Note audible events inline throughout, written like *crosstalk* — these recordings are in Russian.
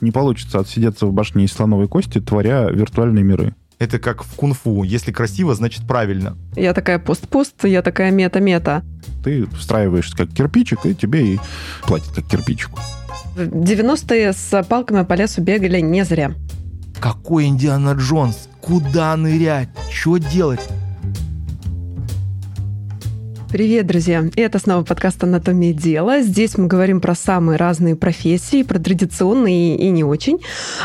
не получится отсидеться в башне из слоновой кости, творя виртуальные миры. Это как в кунг-фу. Если красиво, значит правильно. Я такая пост-пост, я такая мета-мета. Ты встраиваешься как кирпичик, и тебе и платят как кирпичику. В 90-е с палками по лесу бегали не зря. Какой Индиана Джонс? Куда нырять? Что делать? Привет, друзья! И это снова подкаст «Анатомия дела». Здесь мы говорим про самые разные профессии, про традиционные и не очень.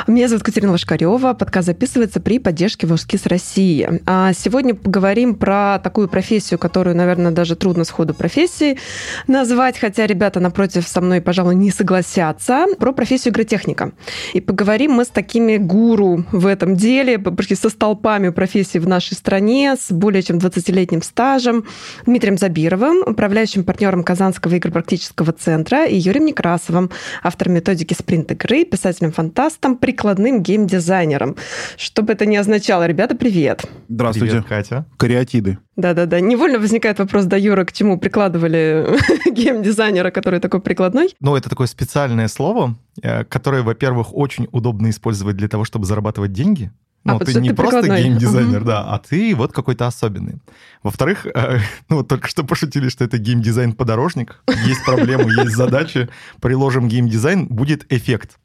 Меня зовут Катерина Лошкарева. Подкаст записывается при поддержке Волжскис России. А сегодня поговорим про такую профессию, которую, наверное, даже трудно сходу профессии назвать, хотя ребята напротив со мной, пожалуй, не согласятся, про профессию игротехника. И поговорим мы с такими гуру в этом деле, почти со столпами профессий в нашей стране, с более чем 20-летним стажем, Дмитрием Забегом, Забировым, управляющим партнером Казанского игропрактического центра, и Юрием Некрасовым, автором методики спринт-игры, писателем-фантастом, прикладным геймдизайнером. Что бы это ни означало, ребята, привет. Здравствуйте. Привет, Катя. Кариатиды. Да-да-да. Невольно возникает вопрос, да, Юра, к чему прикладывали *laughs* геймдизайнера, который такой прикладной? Ну, это такое специальное слово, э, которое, во-первых, очень удобно использовать для того, чтобы зарабатывать деньги. Ну, а, ты не ты просто геймдизайнер, да, а ты вот какой-то особенный. Во-вторых, э, *laughs* ну вот только что пошутили, что это геймдизайн-подорожник. Есть проблемы, есть задачи. Приложим геймдизайн, будет эффект.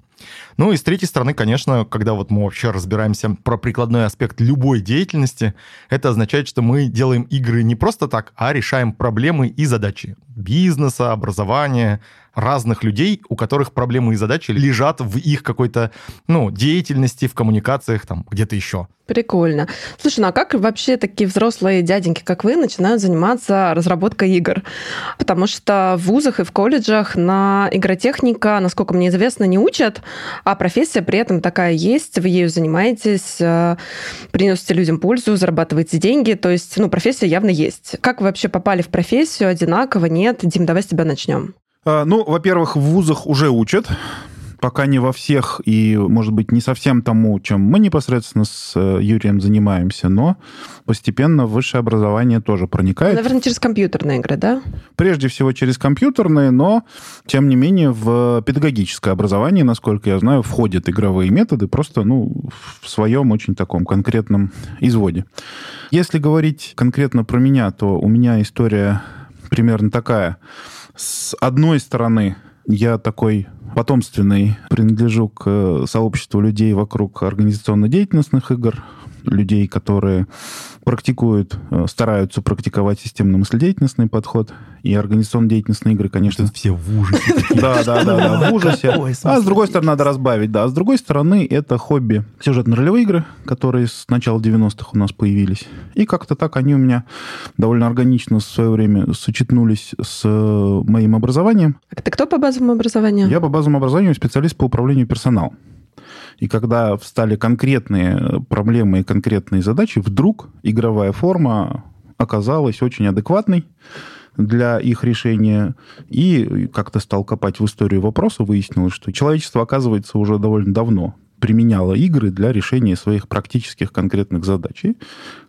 Ну и с третьей стороны, конечно, когда вот мы вообще разбираемся про прикладной аспект любой деятельности, это означает, что мы делаем игры не просто так, а решаем проблемы и задачи бизнеса, образования, разных людей, у которых проблемы и задачи лежат в их какой-то, ну, деятельности, в коммуникациях, там, где-то еще. Прикольно. Слушай, ну а как вообще такие взрослые дяденьки, как вы, начинают заниматься разработкой игр? Потому что в вузах и в колледжах на игротехника, насколько мне известно, не учат, а профессия при этом такая есть, вы ею занимаетесь, э, приносите людям пользу, зарабатываете деньги, то есть, ну, профессия явно есть. Как вы вообще попали в профессию одинаково, нет? Дим, давай с тебя начнем. А, ну, во-первых, в вузах уже учат, пока не во всех и, может быть, не совсем тому, чем мы непосредственно с э, Юрием занимаемся, но постепенно высшее образование тоже проникает. Наверное, через компьютерные игры, да? Прежде всего через компьютерные, но, тем не менее, в педагогическое образование, насколько я знаю, входят игровые методы просто, ну, в своем очень таком конкретном изводе. Если говорить конкретно про меня, то у меня история примерно такая – с одной стороны, я такой потомственный, принадлежу к э, сообществу людей вокруг организационно-деятельностных игр, людей, которые практикуют, э, стараются практиковать системно-мыследеятельностный подход. И организационно-деятельностные игры, конечно... все в ужасе. Да, да, да, да, в ужасе. А с другой стороны, надо разбавить, да. А с другой стороны, это хобби. Сюжетно-ролевые игры, которые с начала 90-х у нас появились. И как-то так они у меня довольно органично в свое время сочетнулись с э, моим образованием. А ты кто по базовому образованию? Я по базовому образованию специалист по управлению персоналом. И когда встали конкретные проблемы и конкретные задачи, вдруг игровая форма оказалась очень адекватной для их решения. И как-то стал копать в историю вопроса, выяснилось, что человечество, оказывается, уже довольно давно применяло игры для решения своих практических конкретных задач. И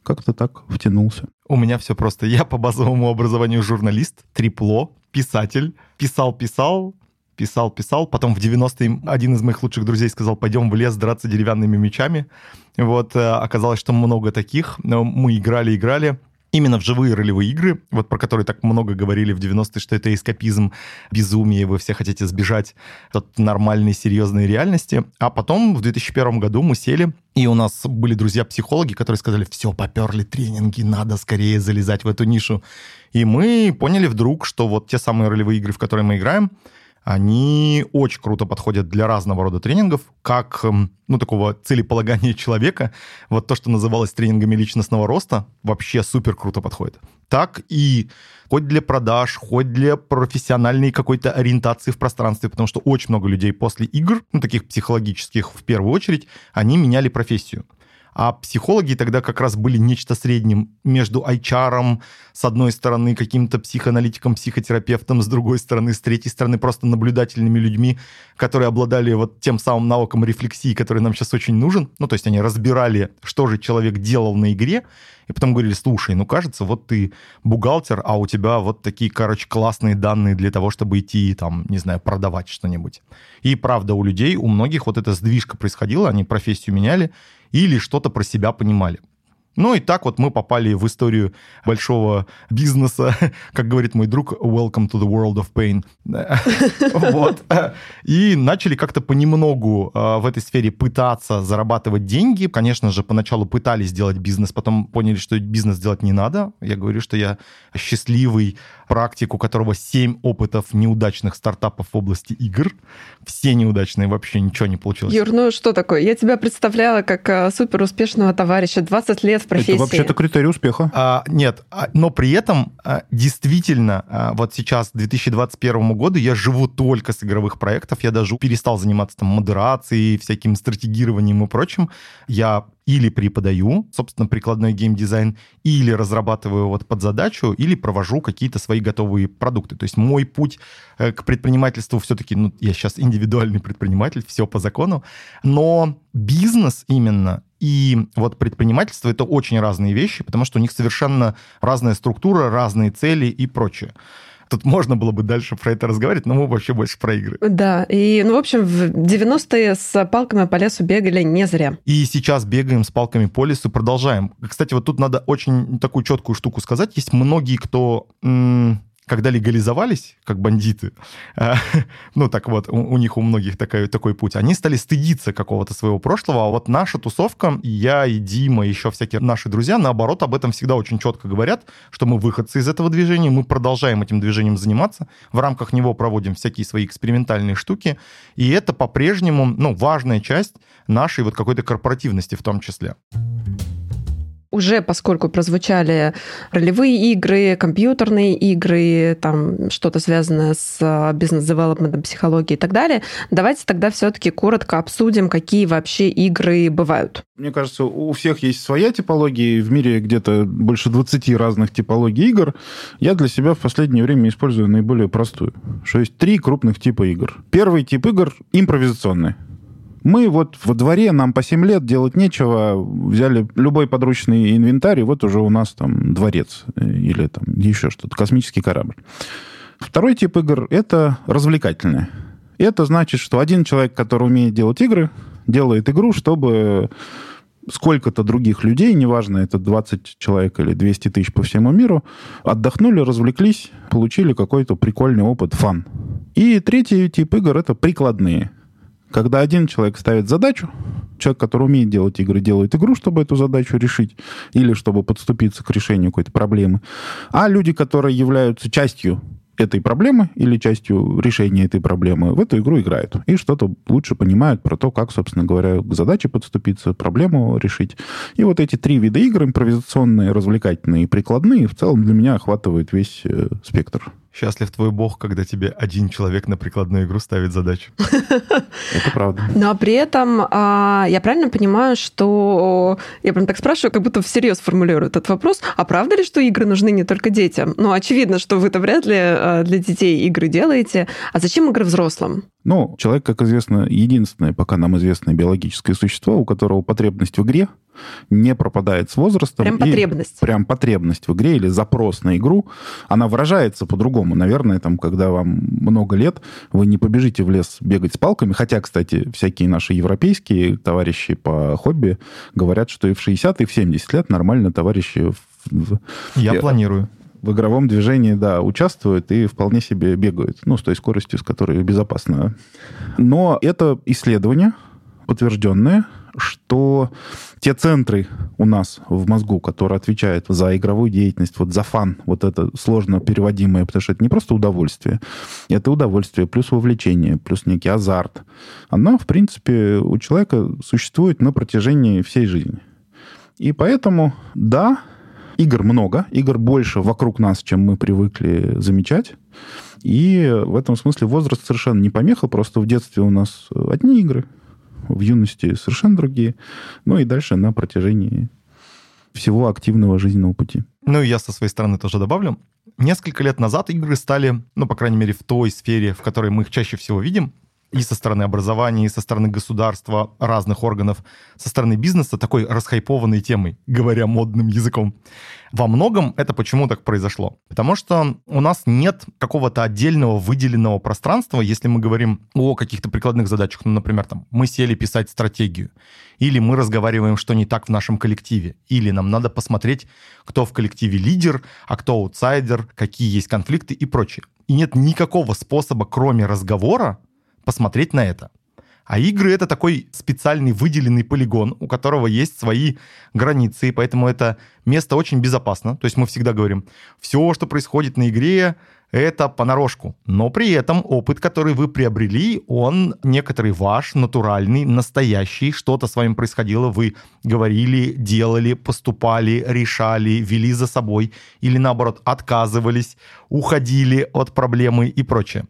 как-то так втянулся. У меня все просто. Я по базовому образованию журналист, трипло, писатель. Писал-писал, писал, писал. Потом в 90-е один из моих лучших друзей сказал, пойдем в лес драться деревянными мечами. Вот, э, оказалось, что много таких. Мы играли, играли именно в живые ролевые игры, вот про которые так много говорили в 90-е, что это эскапизм, безумие, вы все хотите сбежать от нормальной, серьезной реальности. А потом в 2001 году мы сели, и у нас были друзья-психологи, которые сказали, все, поперли тренинги, надо скорее залезать в эту нишу. И мы поняли вдруг, что вот те самые ролевые игры, в которые мы играем, они очень круто подходят для разного рода тренингов, как, эм, ну, такого целеполагания *laughs* человека. Вот то, что называлось тренингами личностного роста, вообще супер круто подходит. Так и хоть для продаж, хоть для профессиональной какой-то ориентации в пространстве, потому что очень много людей после игр, ну, таких психологических в первую очередь, они меняли профессию. А психологи тогда как раз были нечто средним между HR, с одной стороны, каким-то психоаналитиком, психотерапевтом, с другой стороны, с третьей стороны, просто наблюдательными людьми, которые обладали вот тем самым навыком рефлексии, который нам сейчас очень нужен. Ну, то есть они разбирали, что же человек делал на игре, и потом говорили, слушай, ну кажется, вот ты бухгалтер, а у тебя вот такие, короче, классные данные для того, чтобы идти, там, не знаю, продавать что-нибудь. И правда, у людей, у многих вот эта сдвижка происходила, они профессию меняли или что-то про себя понимали. Ну и так вот мы попали в историю большого бизнеса, *laughs* как говорит мой друг, welcome to the world of pain. *laughs* Вот. И начали как-то понемногу а, в этой сфере пытаться зарабатывать деньги. Конечно же, поначалу пытались сделать бизнес, потом поняли, что бизнес делать не надо. Я говорю, что я счастливый практик, у которого 7 опытов неудачных стартапов в области игр. Все неудачные, вообще ничего не получилось. Юр, ну что такое? Я тебя представляла как а, супер успешного товарища, 20 лет профессии. Это вообще-то критерий успеха. А, нет, а, но при этом а, действительно а, вот сейчас, к 2021 году, я живу только с игровых проектов. Я даже перестал заниматься там модерацией, всяким стратегированием и прочим. Я или преподаю, собственно, прикладной геймдизайн, или разрабатываю вот под задачу, или провожу какие-то свои готовые продукты. То есть мой путь э, к предпринимательству все-таки, ну, я сейчас индивидуальный предприниматель, все по закону, но бизнес именно и вот предпринимательство — это очень разные вещи, потому что у них совершенно разная структура, разные цели и прочее. Тут можно было бы дальше про это разговаривать, но мы вообще больше про игры. Да, и, ну, в общем, в 90-е с палками по лесу бегали не зря. И сейчас бегаем с палками по лесу, продолжаем. Кстати, вот тут надо очень такую четкую штуку сказать. Есть многие, кто когда легализовались, как бандиты, э, *laughs* ну так вот, у, у них у многих такой, такой путь, они стали стыдиться какого-то своего прошлого, а вот наша тусовка, я и Дима, и еще всякие наши друзья, наоборот, об этом всегда очень четко говорят, что мы выходцы из этого движения, мы продолжаем этим движением заниматься, в рамках него проводим всякие свои экспериментальные штуки, и это по-прежнему, ну, важная часть нашей вот какой-то корпоративности в том числе уже, поскольку прозвучали ролевые игры, компьютерные игры, там что-то связанное с а, бизнес-девелопментом, психологией и так далее, давайте тогда все-таки коротко обсудим, какие вообще игры бывают. Мне кажется, у всех есть своя типология, в мире где-то больше 20 разных типологий игр. Я для себя в последнее время использую наиболее простую, что есть три крупных типа игр. Первый тип игр — импровизационные. Мы вот во дворе, нам по 7 лет делать нечего, взяли любой подручный инвентарь, и вот уже у нас там дворец э, или там еще что-то, космический корабль. Второй тип игр — это развлекательные. Это значит, что один человек, который умеет делать игры, делает игру, чтобы сколько-то других людей, неважно, это 20 человек или 200 тысяч по всему миру, отдохнули, развлеклись, получили какой-то прикольный опыт, фан. И третий тип игр — это прикладные. Когда один человек ставит задачу, человек, который умеет делать игры, делает игру, чтобы эту задачу решить, или чтобы подступиться к решению какой-то проблемы. А люди, которые являются частью этой проблемы или частью решения этой проблемы в эту игру играют. И что-то лучше понимают про то, как, собственно говоря, к задаче подступиться, проблему решить. И вот эти три вида игр, импровизационные, развлекательные и прикладные, в целом для меня охватывают весь э, спектр. Счастлив твой бог, когда тебе один человек на прикладную игру ставит задачу. *laughs* Это правда. Но при этом а, я правильно понимаю, что я прям так спрашиваю, как будто всерьез формулирую этот вопрос. А правда ли, что игры нужны не только детям? Ну, очевидно, что вы-то вряд ли а, для детей игры делаете. А зачем игры взрослым? Ну, человек, как известно, единственное, пока нам известное биологическое существо, у которого потребность в игре не пропадает с возрастом. Прям потребность. Прям потребность в игре или запрос на игру, она выражается по-другому. Наверное, там, когда вам много лет, вы не побежите в лес бегать с палками. Хотя, кстати, всякие наши европейские товарищи по хобби говорят, что и в 60, и в 70 лет нормально товарищи... В... Я, Я планирую в игровом движении, да, участвуют и вполне себе бегают. Ну, с той скоростью, с которой безопасно. Но это исследование подтвержденное, что те центры у нас в мозгу, которые отвечают за игровую деятельность, вот за фан, вот это сложно переводимое, потому что это не просто удовольствие, это удовольствие плюс вовлечение, плюс некий азарт. Оно, в принципе, у человека существует на протяжении всей жизни. И поэтому, да, игр много, игр больше вокруг нас, чем мы привыкли замечать. И в этом смысле возраст совершенно не помеха, просто в детстве у нас одни игры, в юности совершенно другие. Ну и дальше на протяжении всего активного жизненного пути. Ну и я со своей стороны тоже добавлю. Несколько лет назад игры стали, ну, по крайней мере, в той сфере, в которой мы их чаще всего видим, и со стороны образования, и со стороны государства, разных органов, со стороны бизнеса такой расхайпованной темой, говоря модным языком. Во многом это почему так произошло? Потому что у нас нет какого-то отдельного выделенного пространства, если мы говорим о каких-то прикладных задачах. Ну, например, там, мы сели писать стратегию, или мы разговариваем, что не так в нашем коллективе, или нам надо посмотреть, кто в коллективе лидер, а кто аутсайдер, какие есть конфликты и прочее. И нет никакого способа, кроме разговора, посмотреть на это. А игры — это такой специальный выделенный полигон, у которого есть свои границы, и поэтому это место очень безопасно. То есть мы всегда говорим, все, что происходит на игре, это понарошку. Но при этом опыт, который вы приобрели, он некоторый ваш, натуральный, настоящий. Что-то с вами происходило, вы говорили, делали, поступали, решали, вели за собой или наоборот отказывались, уходили от проблемы и прочее.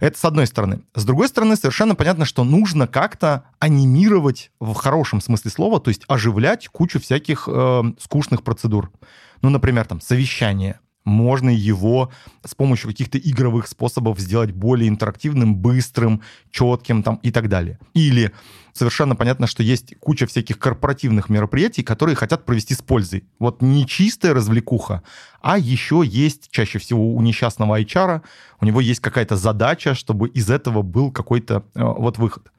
Это с одной стороны. С другой стороны, совершенно понятно, что нужно как-то анимировать в хорошем смысле слова, то есть оживлять кучу всяких э, скучных процедур. Ну, например, там совещание. Можно его с помощью каких-то игровых способов сделать более интерактивным, быстрым, четким там, и так далее. Или совершенно понятно, что есть куча всяких корпоративных мероприятий, которые хотят провести с пользой. Вот не чистая развлекуха, а еще есть чаще всего у несчастного HR, у него есть какая-то задача, чтобы из этого был какой-то э, вот выход.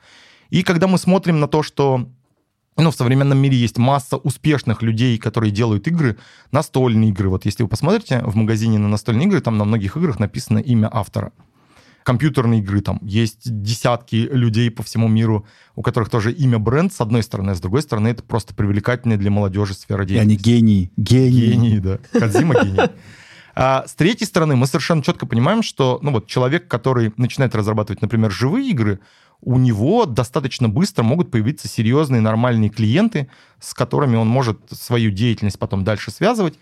И когда мы смотрим на то, что ну, в современном мире есть масса успешных людей, которые делают игры, настольные игры. Вот если вы посмотрите в магазине на настольные игры, там на многих играх написано имя автора компьютерные игры, там есть десятки людей по всему миру, у которых тоже имя бренд, с одной стороны, а с другой стороны, это просто привлекательная для молодежи сфера деятельности. И они гении, гении. Гении, да. Кадзима гений. А с третьей стороны, мы совершенно четко понимаем, что ну вот, человек, который начинает разрабатывать, например, живые игры, у него достаточно быстро могут появиться серьезные нормальные клиенты, с которыми он может свою деятельность потом дальше связывать.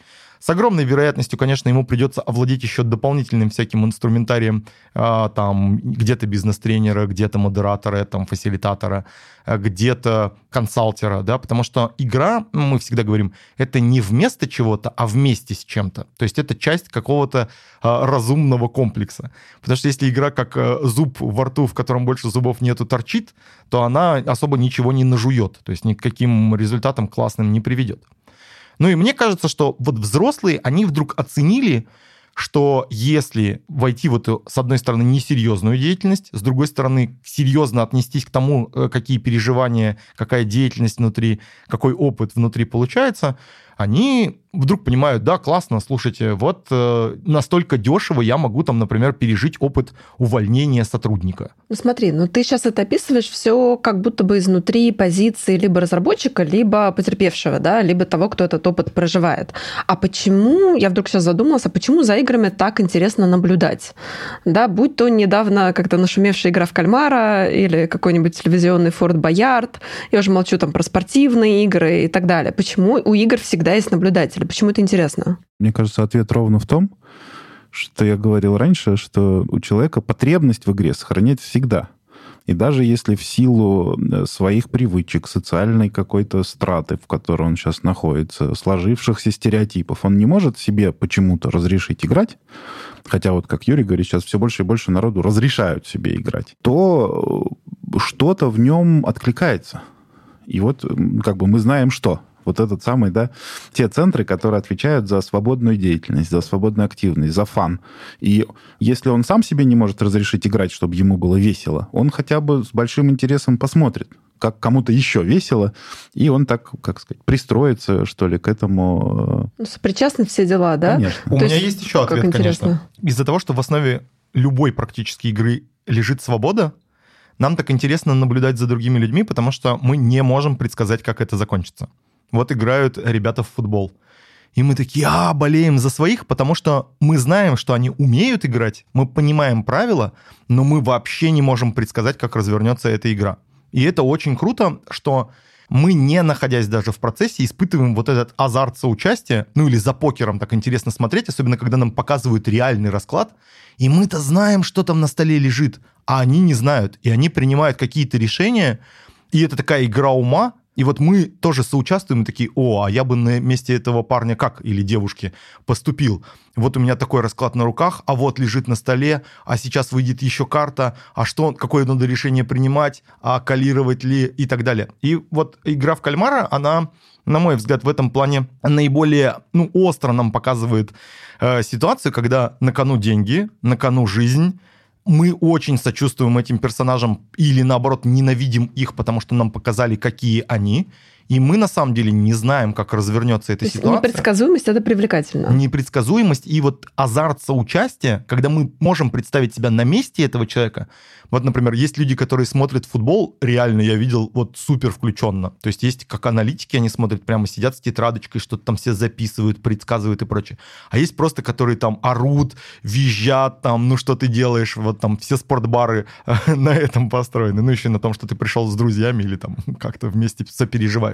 С огромной вероятностью, конечно, ему придется овладеть еще дополнительным всяким инструментарием, а, там где-то бизнес-тренера, где-то модератора, там фасилитатора, а, где-то консалтера, да, потому что игра, мы всегда говорим, это не вместо чего-то, а вместе с чем-то. То есть это часть какого-то а, разумного комплекса. Потому что если игра как зуб во рту, в котором больше зубов нету, торчит, то она особо ничего не нажует, то есть никаким результатом классным не приведет. Ну и мне кажется, что вот взрослые, они вдруг оценили, что если войти в эту, с одной стороны, несерьезную деятельность, с другой стороны, серьезно отнестись к тому, э, какие переживания, какая деятельность внутри, какой опыт внутри получается, они вдруг понимают, да, классно, слушайте, вот э, настолько дешево я могу там, например, пережить опыт увольнения сотрудника. Ну смотри, ну ты сейчас это описываешь все как будто бы изнутри позиции либо разработчика, либо потерпевшего, да, либо того, кто этот опыт проживает. А почему, я вдруг сейчас задумалась, а почему за играми так интересно наблюдать? Да, будь то недавно как-то нашумевшая игра в кальмара или какой-нибудь телевизионный Форт Боярд, я уже молчу там про спортивные игры и так далее. Почему у игр всегда есть наблюдатель? почему это интересно? Мне кажется, ответ ровно в том, что я говорил раньше, что у человека потребность в игре сохранять всегда. И даже если в силу э, своих привычек, социальной какой-то страты, в которой он сейчас находится, сложившихся стереотипов, он не может себе почему-то разрешить играть, хотя вот, как Юрий говорит, сейчас все больше и больше народу разрешают себе играть, то э, что-то в нем откликается. И вот как бы мы знаем, что вот этот самый, да, те центры, которые отвечают за свободную деятельность, за свободную активность, за фан. И если он сам себе не может разрешить играть, чтобы ему было весело, он хотя бы с большим интересом посмотрит, как кому-то еще весело, и он так, как сказать, пристроится, что ли, к этому. Э, ну, Сопричастны все дела, да? Конечно. У То меня есть, есть еще ответ, конечно. Из-за того, что в основе любой практически игры лежит свобода, нам так интересно наблюдать за другими людьми, потому что мы не можем предсказать, как это закончится. Вот играют ребята в футбол. И мы такие, а, болеем за своих, потому что мы знаем, что они умеют играть, мы понимаем правила, но мы вообще не можем предсказать, как развернется эта игра. И это очень круто, что мы, не находясь даже в процессе, испытываем вот этот азарт соучастия, ну или за покером так интересно смотреть, особенно когда нам показывают реальный расклад, и мы-то знаем, что там на столе лежит, а они не знают, и они принимают какие-то решения, и это такая игра ума, И вот мы тоже соучаствуем, такие, о, а я бы на месте этого парня как, или девушки, поступил. Вот у меня такой расклад на руках, а вот лежит на столе, а сейчас выйдет еще карта, а что, какое надо решение принимать, а калировать ли и так далее. И вот игра в кальмара, она, на мой взгляд, в этом плане наиболее ну, остро нам показывает э, ситуацию, когда на кону деньги, на кону жизнь, мы очень сочувствуем этим персонажам или, наоборот, ненавидим их, потому что нам показали, какие они. И мы на самом деле не знаем, как развернется эта ситуация. непредсказуемость это привлекательно. Непредсказуемость и вот азарт соучастия, когда мы можем представить себя на месте этого человека. Вот, например, есть люди, которые смотрят футбол, реально я видел вот супер включенно. То есть есть как аналитики, они смотрят прямо, сидят с тетрадочкой, что-то там все записывают, предсказывают и прочее. А есть просто, которые там орут, визжат, там, ну что ты делаешь, вот там все спортбары *laughs* на этом построены. Ну еще на том, что ты пришел с друзьями или там *laughs* как-то вместе сопереживаешь.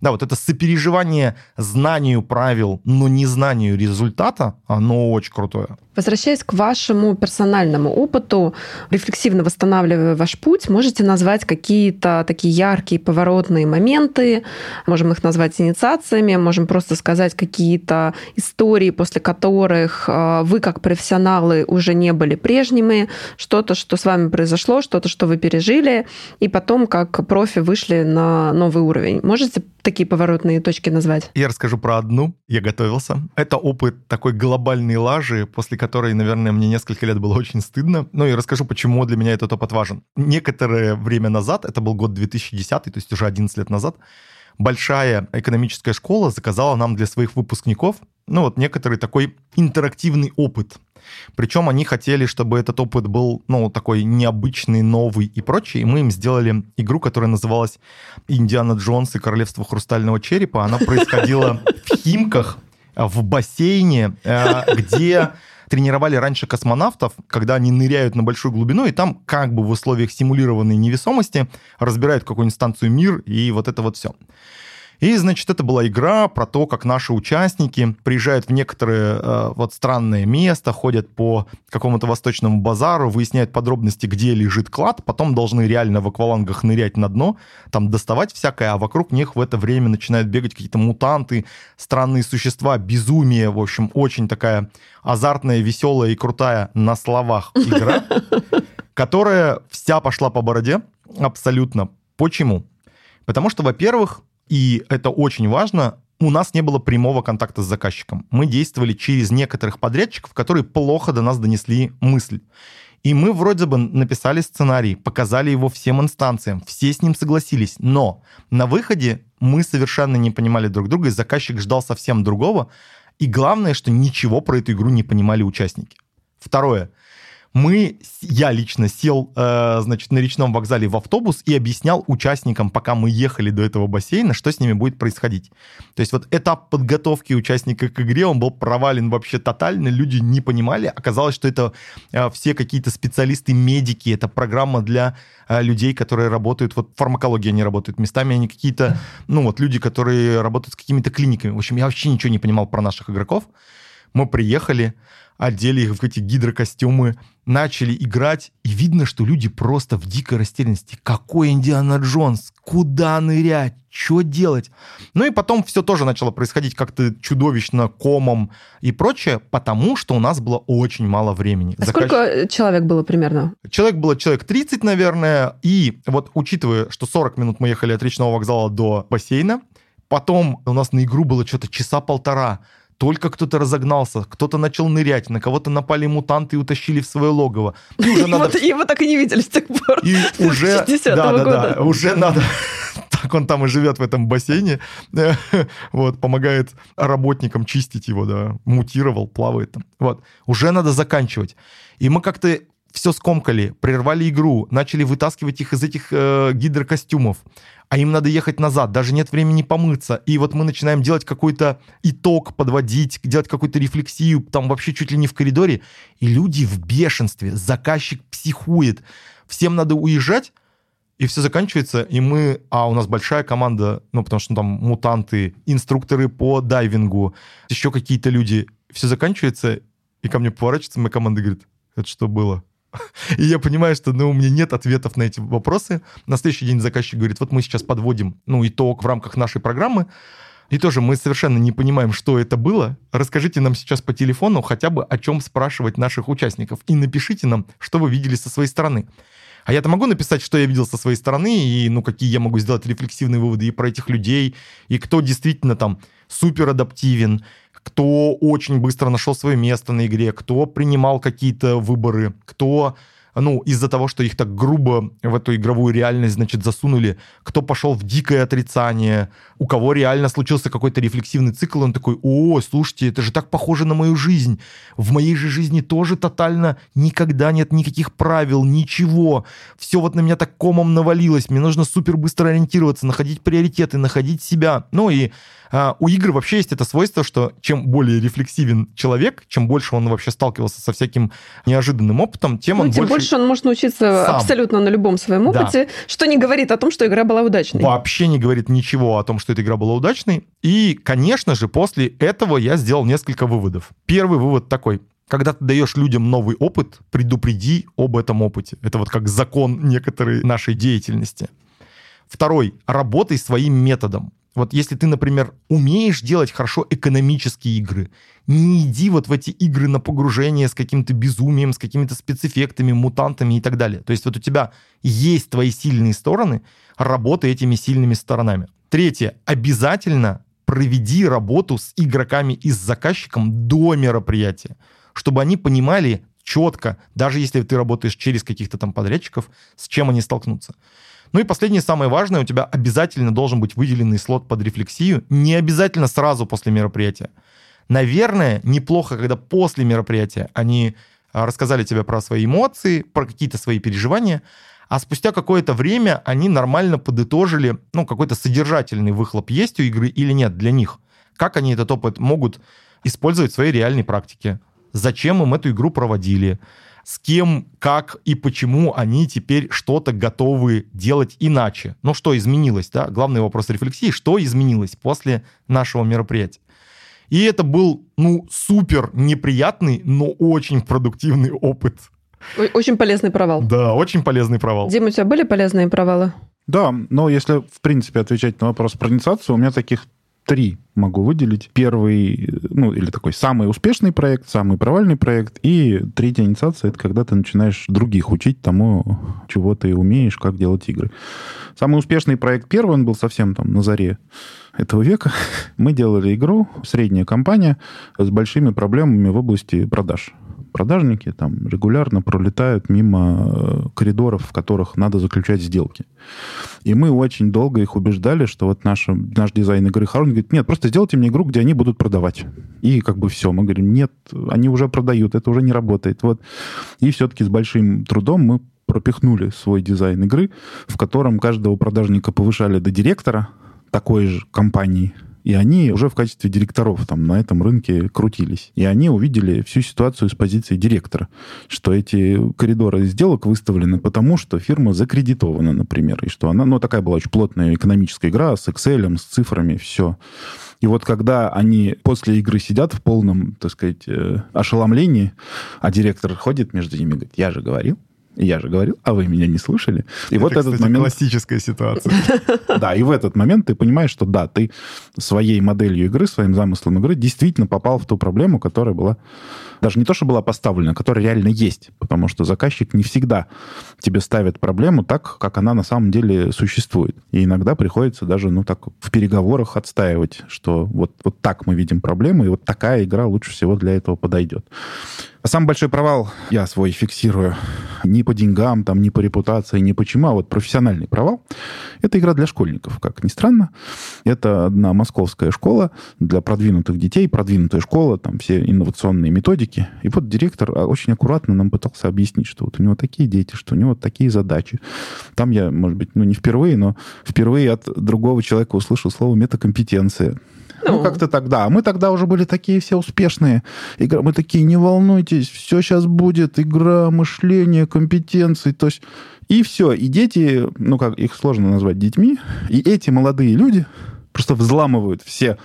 Да, вот это сопереживание знанию правил, но не знанию результата, оно очень крутое. Возвращаясь к вашему персональному опыту, рефлексивно восстанавливая ваш путь, можете назвать какие-то такие яркие поворотные моменты, можем их назвать инициациями, можем просто сказать какие-то истории, после которых э, вы как профессионалы уже не были прежними, что-то, что с вами произошло, что-то, что вы пережили, и потом как профи вышли на новый уровень. Можете такие поворотные точки назвать? Я расскажу про одну. Я готовился. Это опыт такой глобальной лажи, после которой, наверное, мне несколько лет было очень стыдно. Ну и расскажу, почему для меня этот опыт важен. Некоторое время назад, это был год 2010, то есть уже 11 лет назад, большая экономическая школа заказала нам для своих выпускников, ну вот некоторый такой интерактивный опыт – причем они хотели, чтобы этот опыт был, ну, такой необычный, новый и прочее. И мы им сделали игру, которая называлась «Индиана Джонс и Королевство Хрустального Черепа». Она происходила в Химках, в бассейне, э, где тренировали раньше космонавтов, когда они ныряют на большую глубину, и там как бы в условиях симулированной невесомости разбирают какую-нибудь станцию «Мир», и вот это вот все. И, значит, это была игра про то, как наши участники приезжают в некоторые э, вот странное место, ходят по какому-то восточному базару, выясняют подробности, где лежит клад, потом должны реально в аквалангах нырять на дно, там доставать всякое, а вокруг них в это время начинают бегать какие-то мутанты, странные существа, безумие, в общем, очень такая азартная, веселая и крутая на словах игра, *laughs* которая вся пошла по бороде абсолютно. Почему? Потому что, во-первых, и это очень важно, у нас не было прямого контакта с заказчиком. Мы действовали через некоторых подрядчиков, которые плохо до нас донесли мысль. И мы вроде бы написали сценарий, показали его всем инстанциям, все с ним согласились, но на выходе мы совершенно не понимали друг друга, и заказчик ждал совсем другого. И главное, что ничего про эту игру не понимали участники. Второе мы, я лично сел, э, значит, на речном вокзале в автобус и объяснял участникам, пока мы ехали до этого бассейна, что с ними будет происходить. То есть вот этап подготовки участника к игре, он был провален вообще тотально, люди не понимали. Оказалось, что это э, все какие-то специалисты-медики, это программа для э, людей, которые работают, вот фармакология они работают, местами они какие-то, ну вот люди, которые работают с какими-то клиниками. В общем, я вообще ничего не понимал про наших игроков. Мы приехали, одели их в эти гидрокостюмы, начали играть, и видно, что люди просто в дикой растерянности. Какой Индиана Джонс? Куда нырять? Что делать? Ну и потом все тоже начало происходить как-то чудовищно, комом и прочее, потому что у нас было очень мало времени. А Заказ... сколько человек было примерно? Человек было человек 30, наверное, и вот учитывая, что 40 минут мы ехали от речного вокзала до бассейна, потом у нас на игру было что-то часа полтора, только кто-то разогнался, кто-то начал нырять, на кого-то напали мутанты и утащили в свое логово. И уже *laughs* надо... вот, его так и не видели с тех пор. И *laughs* уже, да, да, да, уже надо *laughs* так он там и живет в этом бассейне, вот, помогает работникам чистить его, да, мутировал, плавает там, вот, уже надо заканчивать. И мы как-то все скомкали, прервали игру, начали вытаскивать их из этих э, гидрокостюмов а им надо ехать назад, даже нет времени помыться. И вот мы начинаем делать какой-то итог, подводить, делать какую-то рефлексию, там вообще чуть ли не в коридоре. И люди в бешенстве, заказчик психует. Всем надо уезжать, и все заканчивается, и мы... А у нас большая команда, ну, потому что там мутанты, инструкторы по дайвингу, еще какие-то люди. Все заканчивается, и ко мне поворачивается моя команда говорит, это что было? *laughs* И я понимаю, что ну, у меня нет ответов на эти вопросы. На следующий день заказчик говорит, вот мы сейчас подводим ну, итог в рамках нашей программы. И тоже мы совершенно не понимаем, что это было. Расскажите нам сейчас по телефону хотя бы о чем спрашивать наших участников. И напишите нам, что вы видели со своей стороны. А я-то могу написать, что я видел со своей стороны, и ну какие я могу сделать рефлексивные выводы и про этих людей, и кто действительно там супер адаптивен, кто очень быстро нашел свое место на игре, кто принимал какие-то выборы, кто ну, из-за того, что их так грубо в эту игровую реальность, значит, засунули, кто пошел в дикое отрицание, у кого реально случился какой-то рефлексивный цикл, он такой, о, слушайте, это же так похоже на мою жизнь. В моей же жизни тоже тотально никогда нет никаких правил, ничего. Все вот на меня так комом навалилось, мне нужно супер быстро ориентироваться, находить приоритеты, находить себя. Ну и а, у игр вообще есть это свойство, что чем более рефлексивен человек, чем больше он вообще сталкивался со всяким неожиданным опытом, тем ну, он тем больше... больше он может научиться сам. абсолютно на любом своем опыте, да. что не говорит о том, что игра была удачной. Вообще не говорит ничего о том, что эта игра была удачной. И, конечно же, после этого я сделал несколько выводов. Первый вывод такой. Когда ты даешь людям новый опыт, предупреди об этом опыте. Это вот как закон некоторой нашей деятельности. Второй. Работай своим методом. Вот если ты, например, умеешь делать хорошо экономические игры, не иди вот в эти игры на погружение с каким-то безумием, с какими-то спецэффектами, мутантами и так далее. То есть вот у тебя есть твои сильные стороны, работай этими сильными сторонами. Третье. Обязательно проведи работу с игроками и с заказчиком до мероприятия, чтобы они понимали четко, даже если ты работаешь через каких-то там подрядчиков, с чем они столкнутся. Ну и последнее, самое важное, у тебя обязательно должен быть выделенный слот под рефлексию, не обязательно сразу после мероприятия. Наверное, неплохо, когда после мероприятия они а, рассказали тебе про свои эмоции, про какие-то свои переживания, а спустя какое-то время они нормально подытожили, ну, какой-то содержательный выхлоп есть у игры или нет для них. Как они этот опыт могут использовать в своей реальной практике. Зачем им эту игру проводили с кем, как и почему они теперь что-то готовы делать иначе. Ну, что изменилось, да? Главный вопрос рефлексии, что изменилось после нашего мероприятия. И это был, ну, супер неприятный, но очень продуктивный опыт. Очень полезный провал. Да, очень полезный провал. Дима, у тебя были полезные провалы? Да, но если, в принципе, отвечать на вопрос про инициацию, у меня таких три могу выделить. Первый, ну, или такой самый успешный проект, самый провальный проект. И третья инициация — это когда ты начинаешь других учить тому, чего ты умеешь, как делать игры. Самый успешный проект первый, он был совсем там на заре этого века. *laughs* Мы делали игру, средняя компания, с большими проблемами в области продаж продажники там регулярно пролетают мимо э, коридоров, в которых надо заключать сделки. И мы очень долго их убеждали, что вот наш, наш дизайн игры. Он говорит, нет, просто сделайте мне игру, где они будут продавать. И как бы все. Мы говорим, нет, они уже продают, это уже не работает. Вот. И все-таки с большим трудом мы пропихнули свой дизайн игры, в котором каждого продажника повышали до директора такой же компании, и они уже в качестве директоров там на этом рынке крутились. И они увидели всю ситуацию с позиции директора, что эти коридоры сделок выставлены потому, что фирма закредитована, например, и что она, ну, такая была очень плотная экономическая игра с Excel, с цифрами, все. И вот когда они после игры сидят в полном, так сказать, э, ошеломлении, а директор ходит между ними и говорит, я же говорил, я же говорил, а вы меня не слушали. И Это, вот кстати, этот момент... классическая ситуация. *laughs* Да, и в этот момент ты понимаешь, что да, ты своей моделью игры, своим замыслом игры действительно попал в ту проблему, которая была даже не то, что была поставлена, которая реально есть. Потому что заказчик не всегда тебе ставит проблему так, как она на самом деле существует. И иногда приходится даже, ну, так в переговорах отстаивать, что вот, вот так мы видим проблему, и вот такая игра лучше всего для этого подойдет. А самый большой провал я свой фиксирую не по деньгам, там, не по репутации, не почему, а вот профессиональный провал. Это игра для школьников, как ни странно. Это одна московская школа для продвинутых детей, продвинутая школа, там все инновационные методики. И вот директор а, очень аккуратно нам пытался объяснить, что вот у него такие дети, что у него такие задачи. Там я, может быть, ну не впервые, но впервые от другого человека услышал слово метакомпетенция. Ну, ну как-то тогда. А мы тогда уже были такие все успешные. Игра, мы такие, не волнуйтесь, все сейчас будет. Игра, мышление, компетенции. То есть и все. И дети, ну как, их сложно назвать детьми. И эти молодые люди просто взламывают все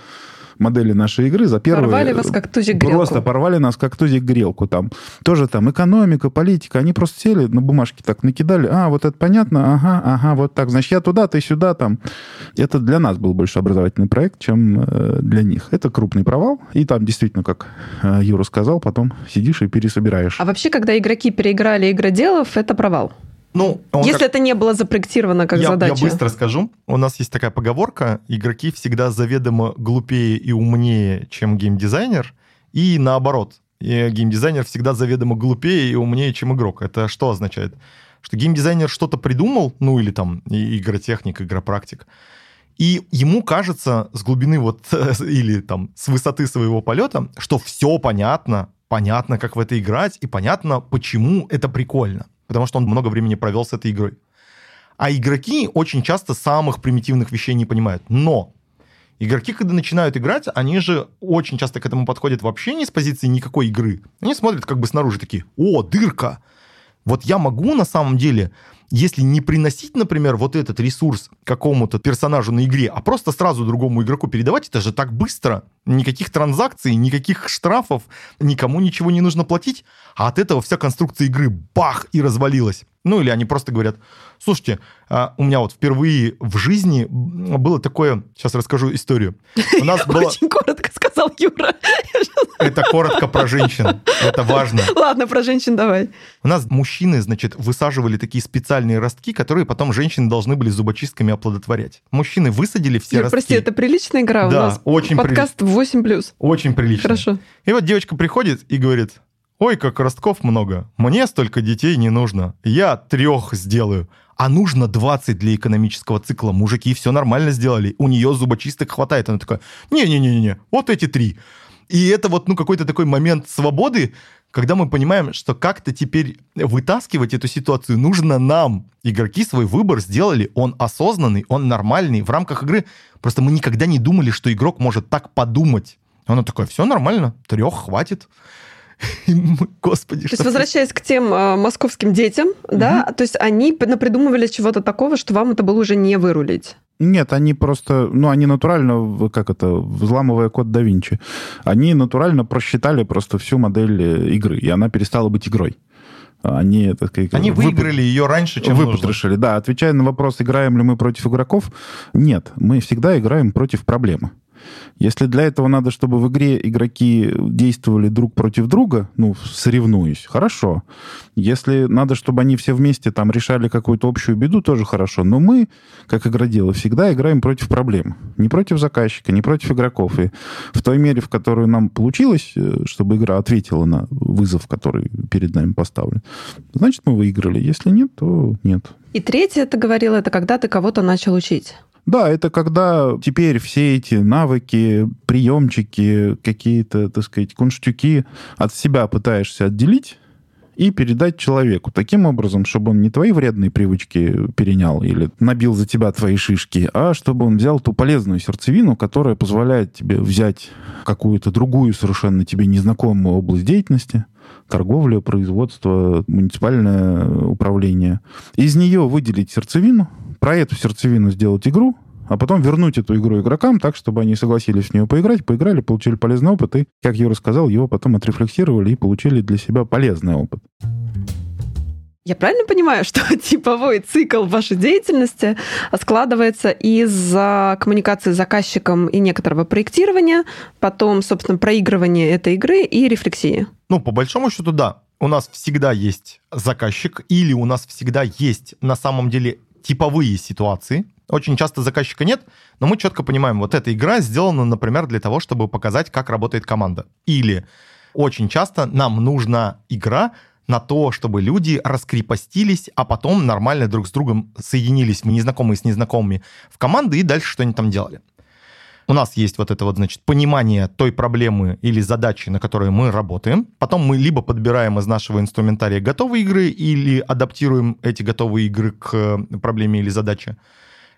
модели нашей игры за первые... Порвали вас как тузик грелку. Просто порвали нас как тузик грелку. Там тоже там экономика, политика. Они просто сели на бумажке так накидали. А, вот это понятно, ага, ага, вот так. Значит, я туда, ты сюда там. Это для нас был больше образовательный проект, чем э, для них. Это крупный провал. И там действительно, как э, Юра сказал, потом сидишь и пересобираешь. А вообще, когда игроки переиграли игроделов, это провал? Ну, Если как... это не было запроектировано как я, задача. Я быстро скажу. У нас есть такая поговорка. Игроки всегда заведомо глупее и умнее, чем геймдизайнер. И наоборот. И геймдизайнер всегда заведомо глупее и умнее, чем игрок. Это что означает? Что геймдизайнер что-то придумал, ну или там игротехник, игропрактик, и ему кажется с глубины вот, *laughs* или там с высоты своего полета, что все понятно, понятно, как в это играть, и понятно, почему это прикольно потому что он много времени провел с этой игрой. А игроки очень часто самых примитивных вещей не понимают. Но игроки, когда начинают играть, они же очень часто к этому подходят вообще не с позиции никакой игры. Они смотрят как бы снаружи такие, о, дырка. Вот я могу на самом деле если не приносить, например, вот этот ресурс какому-то персонажу на игре, а просто сразу другому игроку передавать, это же так быстро. Никаких транзакций, никаких штрафов, никому ничего не нужно платить, а от этого вся конструкция игры бах и развалилась. Ну или они просто говорят, слушайте, а, у меня вот впервые в жизни было такое, сейчас расскажу историю. У нас *laughs* было... Очень коротко сказал Юра. *laughs* Это коротко про женщин, это важно. Ладно, про женщин давай. У нас мужчины, значит, высаживали такие специальные ростки, которые потом женщины должны были зубочистками оплодотворять. Мужчины высадили все Юр, ростки. прости, это приличная игра? Да, у нас очень подкаст 8+. Очень прилично. Хорошо. И вот девочка приходит и говорит, Ой, как ростков много. Мне столько детей не нужно. Я трех сделаю. А нужно 20 для экономического цикла. Мужики все нормально сделали. У нее зубочисток хватает. Она такая, не-не-не-не, вот эти три. И это вот, ну, какой-то такой момент свободы, когда мы понимаем, что как-то теперь вытаскивать эту ситуацию нужно нам. Игроки свой выбор сделали, он осознанный, он нормальный в рамках игры. Просто мы никогда не думали, что игрок может так подумать. Она такая, все нормально, трех хватит. *laughs* Господи, То есть, возвращаясь к тем э, московским детям, угу. да, то есть они придумывали чего-то такого, что вам это было уже не вырулить. Нет, они просто, ну, они натурально, как это, взламывая код да Винчи, они натурально просчитали просто всю модель э, игры, и она перестала быть игрой. Они, так сказать, они выиграли ее раньше, чем выпотрошили. Нужно. Да, отвечая на вопрос, играем ли мы против игроков, нет, мы всегда играем против проблемы. Если для этого надо, чтобы в игре игроки действовали друг против друга, ну, соревнуясь, хорошо. Если надо, чтобы они все вместе там решали какую-то общую беду, тоже хорошо. Но мы, как игроделы, всегда играем против проблем. Не против заказчика, не против игроков. И в той мере, в которую нам получилось, э, чтобы игра ответила на вызов, который перед нами поставлен, значит, мы выиграли. Если нет, то нет. И третье, ты говорил, это когда ты кого-то начал учить. Да, это когда теперь все эти навыки, приемчики, какие-то, так сказать, кунштюки от себя пытаешься отделить и передать человеку. Таким образом, чтобы он не твои вредные привычки перенял или набил за тебя твои шишки, а чтобы он взял ту полезную сердцевину, которая позволяет тебе взять какую-то другую совершенно тебе незнакомую область деятельности, торговля, производство, муниципальное управление. Из нее выделить сердцевину, про эту сердцевину сделать игру, а потом вернуть эту игру игрокам так, чтобы они согласились в нее поиграть, поиграли, получили полезный опыт, и, как Юра сказал, его потом отрефлексировали и получили для себя полезный опыт. Я правильно понимаю, что *laughs* типовой цикл вашей деятельности складывается из коммуникации с заказчиком и некоторого проектирования, потом, собственно, проигрывания этой игры и рефлексии? Ну, по большому счету, да. У нас всегда есть заказчик или у нас всегда есть на самом деле типовые ситуации. Очень часто заказчика нет, но мы четко понимаем, вот эта игра сделана, например, для того, чтобы показать, как работает команда. Или очень часто нам нужна игра на то, чтобы люди раскрепостились, а потом нормально друг с другом соединились, незнакомые с незнакомыми, в команды и дальше что-нибудь там делали у нас есть вот это вот, значит, понимание той проблемы или задачи, на которой мы работаем. Потом мы либо подбираем из нашего инструментария готовые игры или адаптируем эти готовые игры к э, проблеме или задаче.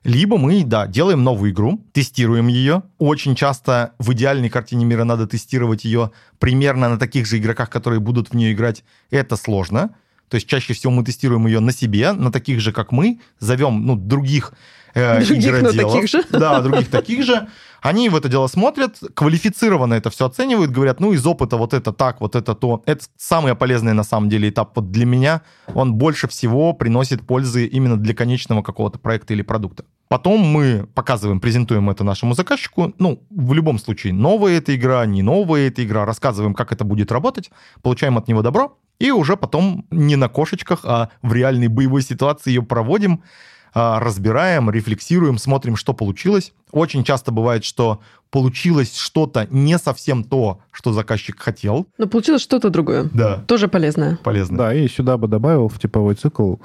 Либо мы, да, делаем новую игру, тестируем ее. Очень часто в идеальной картине мира надо тестировать ее примерно на таких же игроках, которые будут в нее играть. Это сложно. То есть чаще всего мы тестируем ее на себе, на таких же, как мы, зовем ну, других э, *laughs* других, игроделов. Но таких же. *laughs* Да, других таких же. Они в это дело смотрят, квалифицированно это все оценивают, говорят, ну, из опыта вот это так, вот это то. Это самый полезный на самом деле этап вот для меня. Он больше всего приносит пользы именно для конечного какого-то проекта или продукта. Потом мы показываем, презентуем это нашему заказчику. Ну, в любом случае, новая эта игра, не новая эта игра. Рассказываем, как это будет работать. Получаем от него добро. И уже потом не на кошечках, а в реальной боевой ситуации ее проводим а, разбираем, рефлексируем, смотрим, что получилось. Очень часто бывает, что получилось что-то не совсем то, что заказчик хотел. Но получилось что-то другое. Да. Тоже полезное. Полезное. Да, и сюда бы добавил в типовой цикл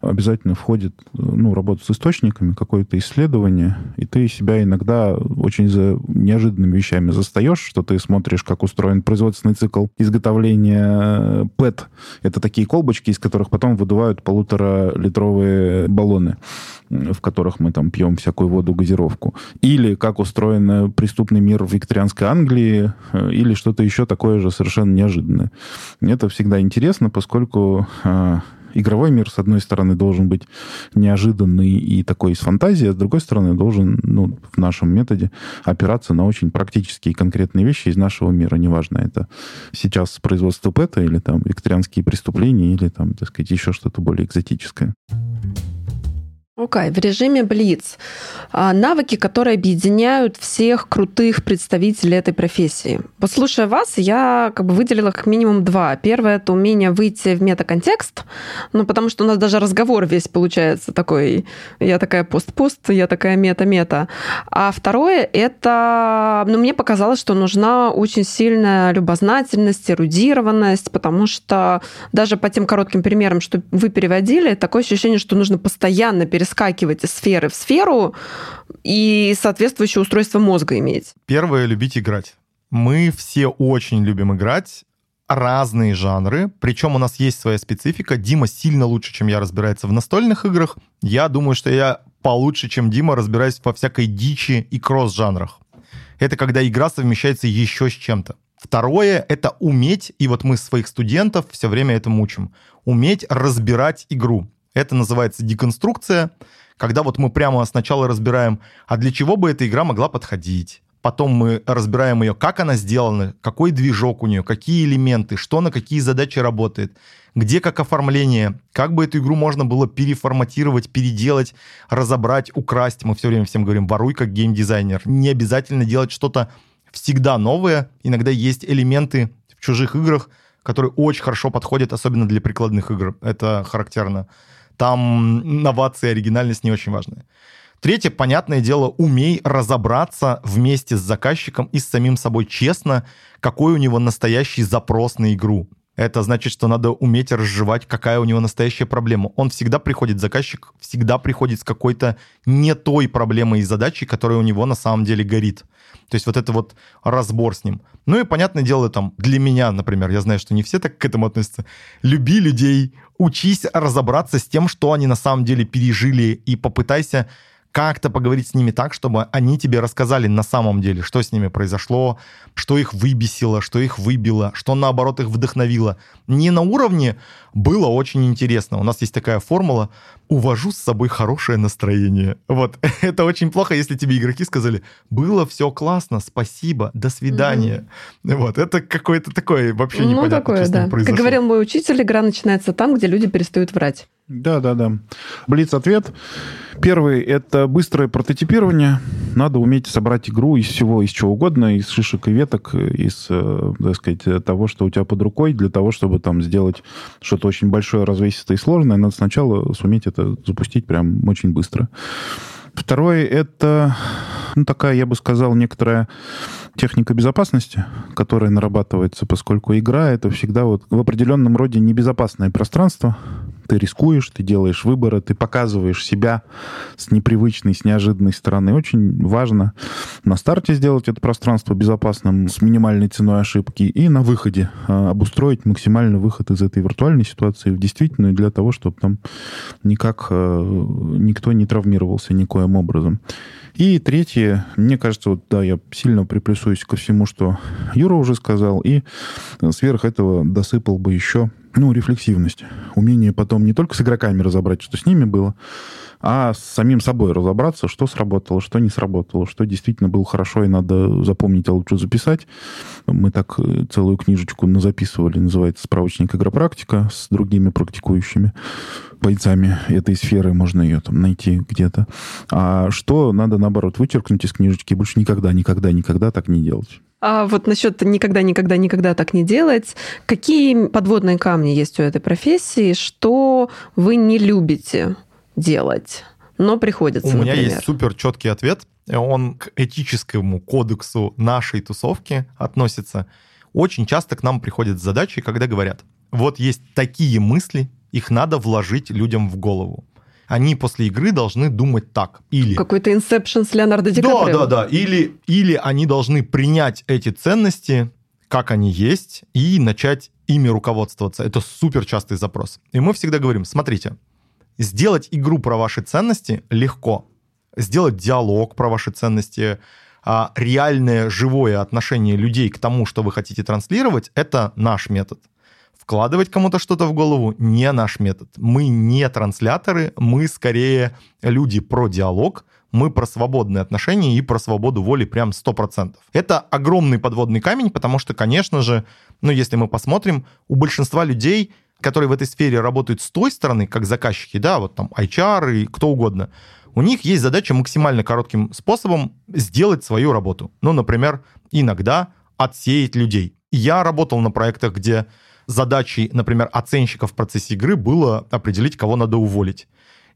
обязательно входит ну, работа с источниками, какое-то исследование, и ты себя иногда очень за неожиданными вещами застаешь, что ты смотришь, как устроен производственный цикл изготовления ПЭТ. Это такие колбочки, из которых потом выдувают полуторалитровые баллоны в которых мы там пьем всякую воду, газировку. Или как устроен преступный мир в викторианской Англии, э, или что-то еще такое же совершенно неожиданное. Это всегда интересно, поскольку э, игровой мир, с одной стороны, должен быть неожиданный и такой из фантазии, а с другой стороны, должен, ну, в нашем методе опираться на очень практические и конкретные вещи из нашего мира. Неважно, это сейчас производство ПЭТа или там викторианские преступления или там, так сказать, еще что-то более экзотическое. Окей, okay. в режиме Блиц. Навыки, которые объединяют всех крутых представителей этой профессии. Послушая вас, я как бы выделила как минимум два. Первое — это умение выйти в метаконтекст, ну, потому что у нас даже разговор весь получается такой, я такая пост-пост, я такая мета-мета. А второе — это, ну, мне показалось, что нужна очень сильная любознательность, эрудированность, потому что даже по тем коротким примерам, что вы переводили, такое ощущение, что нужно постоянно пересказывать перескакивать из сферы в сферу и соответствующее устройство мозга иметь? Первое — любить играть. Мы все очень любим играть, разные жанры, причем у нас есть своя специфика. Дима сильно лучше, чем я разбирается в настольных играх. Я думаю, что я получше, чем Дима, разбираюсь во всякой дичи и кросс-жанрах. Это когда игра совмещается еще с чем-то. Второе — это уметь, и вот мы своих студентов все время этому учим, уметь разбирать игру. Это называется деконструкция, когда вот мы прямо сначала разбираем, а для чего бы эта игра могла подходить. Потом мы разбираем ее, как она сделана, какой движок у нее, какие элементы, что на какие задачи работает, где как оформление, как бы эту игру можно было переформатировать, переделать, разобрать, украсть. Мы все время всем говорим, воруй как геймдизайнер. Не обязательно делать что-то всегда новое. Иногда есть элементы в чужих играх, которые очень хорошо подходят, особенно для прикладных игр. Это характерно там новации, оригинальность не очень важны. Третье, понятное дело, умей разобраться вместе с заказчиком и с самим собой честно, какой у него настоящий запрос на игру. Это значит, что надо уметь разжевать, какая у него настоящая проблема. Он всегда приходит, заказчик всегда приходит с какой-то не той проблемой и задачей, которая у него на самом деле горит. То есть вот это вот разбор с ним. Ну и, понятное дело, там, для меня, например, я знаю, что не все так к этому относятся. Люби людей, учись разобраться с тем, что они на самом деле пережили, и попытайся как-то поговорить с ними так, чтобы они тебе рассказали на самом деле, что с ними произошло, что их выбесило, что их выбило, что наоборот их вдохновило. Не на уровне было очень интересно. У нас есть такая формула «увожу с собой хорошее настроение». Вот, *laughs* это очень плохо, если тебе игроки сказали «было все классно, спасибо, до свидания». Mm-hmm. Вот, это какое-то такое вообще ну, непонятно, такое, что да. Как говорил мой учитель, игра начинается там, где люди перестают врать. Да, да, да. Блиц-ответ. Первый — это быстрое прототипирование. Надо уметь собрать игру из всего, из чего угодно, из шишек и веток, из, э, так сказать, того, что у тебя под рукой, для того, чтобы там сделать что-то очень большое, развесистое и сложное. Надо сначала суметь это запустить прям очень быстро. Второе — это ну, такая, я бы сказал, некоторая техника безопасности, которая нарабатывается, поскольку игра — это всегда вот в определенном роде небезопасное пространство, ты рискуешь, ты делаешь выборы, ты показываешь себя с непривычной, с неожиданной стороны. Очень важно на старте сделать это пространство безопасным с минимальной ценой ошибки и на выходе а, обустроить максимальный выход из этой виртуальной ситуации в действительную для того, чтобы там никак а, никто не травмировался никоим образом. И третье, мне кажется, вот да, я сильно приплюсуюсь ко всему, что Юра уже сказал, и сверх этого досыпал бы еще ну, рефлексивность. Умение потом не только с игроками разобрать, что с ними было, а с самим собой разобраться, что сработало, что не сработало, что действительно было хорошо и надо запомнить, а лучше записать. Мы так э, целую книжечку записывали, называется «Справочник игропрактика» с другими практикующими бойцами этой сферы, можно ее там найти где-то. А что надо, наоборот, вычеркнуть из книжечки больше никогда, никогда, никогда так не делать. А вот насчет никогда, никогда, никогда так не делать. Какие подводные камни есть у этой профессии? Что вы не любите делать? но приходится. У меня например. есть супер четкий ответ. Он к этическому кодексу нашей тусовки относится. Очень часто к нам приходят задачи, когда говорят, вот есть такие мысли, их надо вложить людям в голову. Они после игры должны думать так. Или... Какой-то инсепшн с Леонардо Ди Да, да, да. Или, или они должны принять эти ценности, как они есть, и начать ими руководствоваться. Это супер частый запрос. И мы всегда говорим, смотрите, Сделать игру про ваши ценности легко. Сделать диалог про ваши ценности, а, реальное живое отношение людей к тому, что вы хотите транслировать, это наш метод. Вкладывать кому-то что-то в голову не наш метод. Мы не трансляторы, мы скорее люди про диалог, мы про свободные отношения и про свободу воли прям 100%. Это огромный подводный камень, потому что, конечно же, ну, если мы посмотрим, у большинства людей которые в этой сфере работают с той стороны, как заказчики, да, вот там HR и кто угодно, у них есть задача максимально коротким способом сделать свою работу. Ну, например, иногда отсеять людей. Я работал на проектах, где задачей, например, оценщика в процессе игры было определить, кого надо уволить.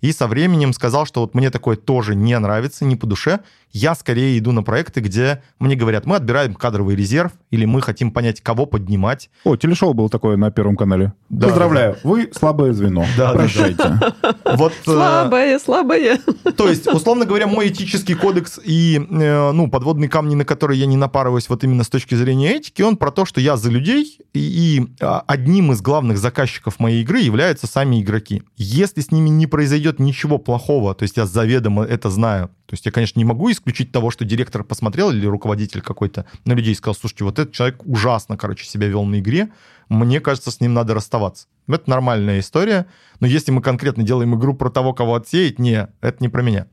И со временем сказал, что вот мне такое тоже не нравится, не по душе, я скорее иду на проекты, где мне говорят, мы отбираем кадровый резерв, или мы хотим понять, кого поднимать. О, телешоу было такое на Первом канале. Да, Поздравляю, да. вы слабое звено. Да, Прощайте. Вот, э, слабое, слабое. То есть, условно говоря, мой этический кодекс и э, ну, подводные камни, на которые я не напарываюсь вот именно с точки зрения этики, он про то, что я за людей, и, и а, одним из главных заказчиков моей игры являются сами игроки. Если с ними не произойдет ничего плохого, то есть я заведомо это знаю, то есть я, конечно, не могу исключить того, что директор посмотрел или руководитель какой-то на людей и сказал, слушайте, вот этот человек ужасно, короче, себя вел на игре, мне кажется, с ним надо расставаться. Это нормальная история, но если мы конкретно делаем игру про того, кого отсеять, не, это не про меня.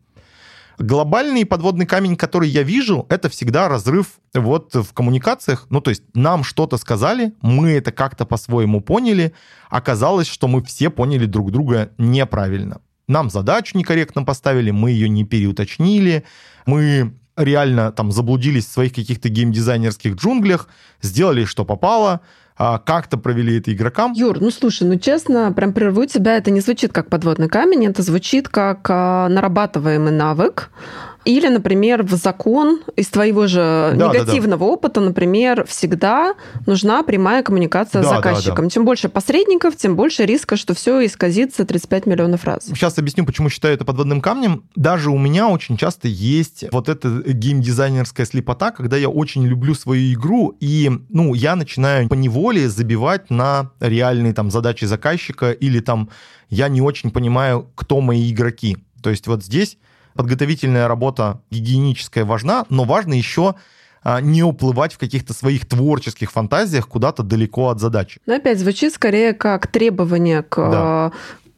Глобальный подводный камень, который я вижу, это всегда разрыв вот в коммуникациях. Ну, то есть нам что-то сказали, мы это как-то по-своему поняли, оказалось, что мы все поняли друг друга неправильно. Нам задачу некорректно поставили, мы ее не переуточнили, мы реально там заблудились в своих каких-то геймдизайнерских джунглях, сделали, что попало, а, как-то провели это игрокам. Юр, ну слушай, ну честно, прям прерву тебя, это не звучит как подводный камень, это звучит как а, нарабатываемый навык, или, например, в закон из твоего же да, негативного да, да. опыта, например, всегда нужна прямая коммуникация да, с заказчиком. Да, да. Чем больше посредников, тем больше риска, что все исказится 35 миллионов раз. Сейчас объясню, почему считаю это подводным камнем. Даже у меня очень часто есть вот эта геймдизайнерская слепота, когда я очень люблю свою игру, и ну, я начинаю по неволе забивать на реальные там задачи заказчика, или там я не очень понимаю, кто мои игроки. То есть вот здесь подготовительная работа гигиеническая важна, но важно еще а, не уплывать в каких-то своих творческих фантазиях куда-то далеко от задачи. Но опять звучит скорее как требование к да.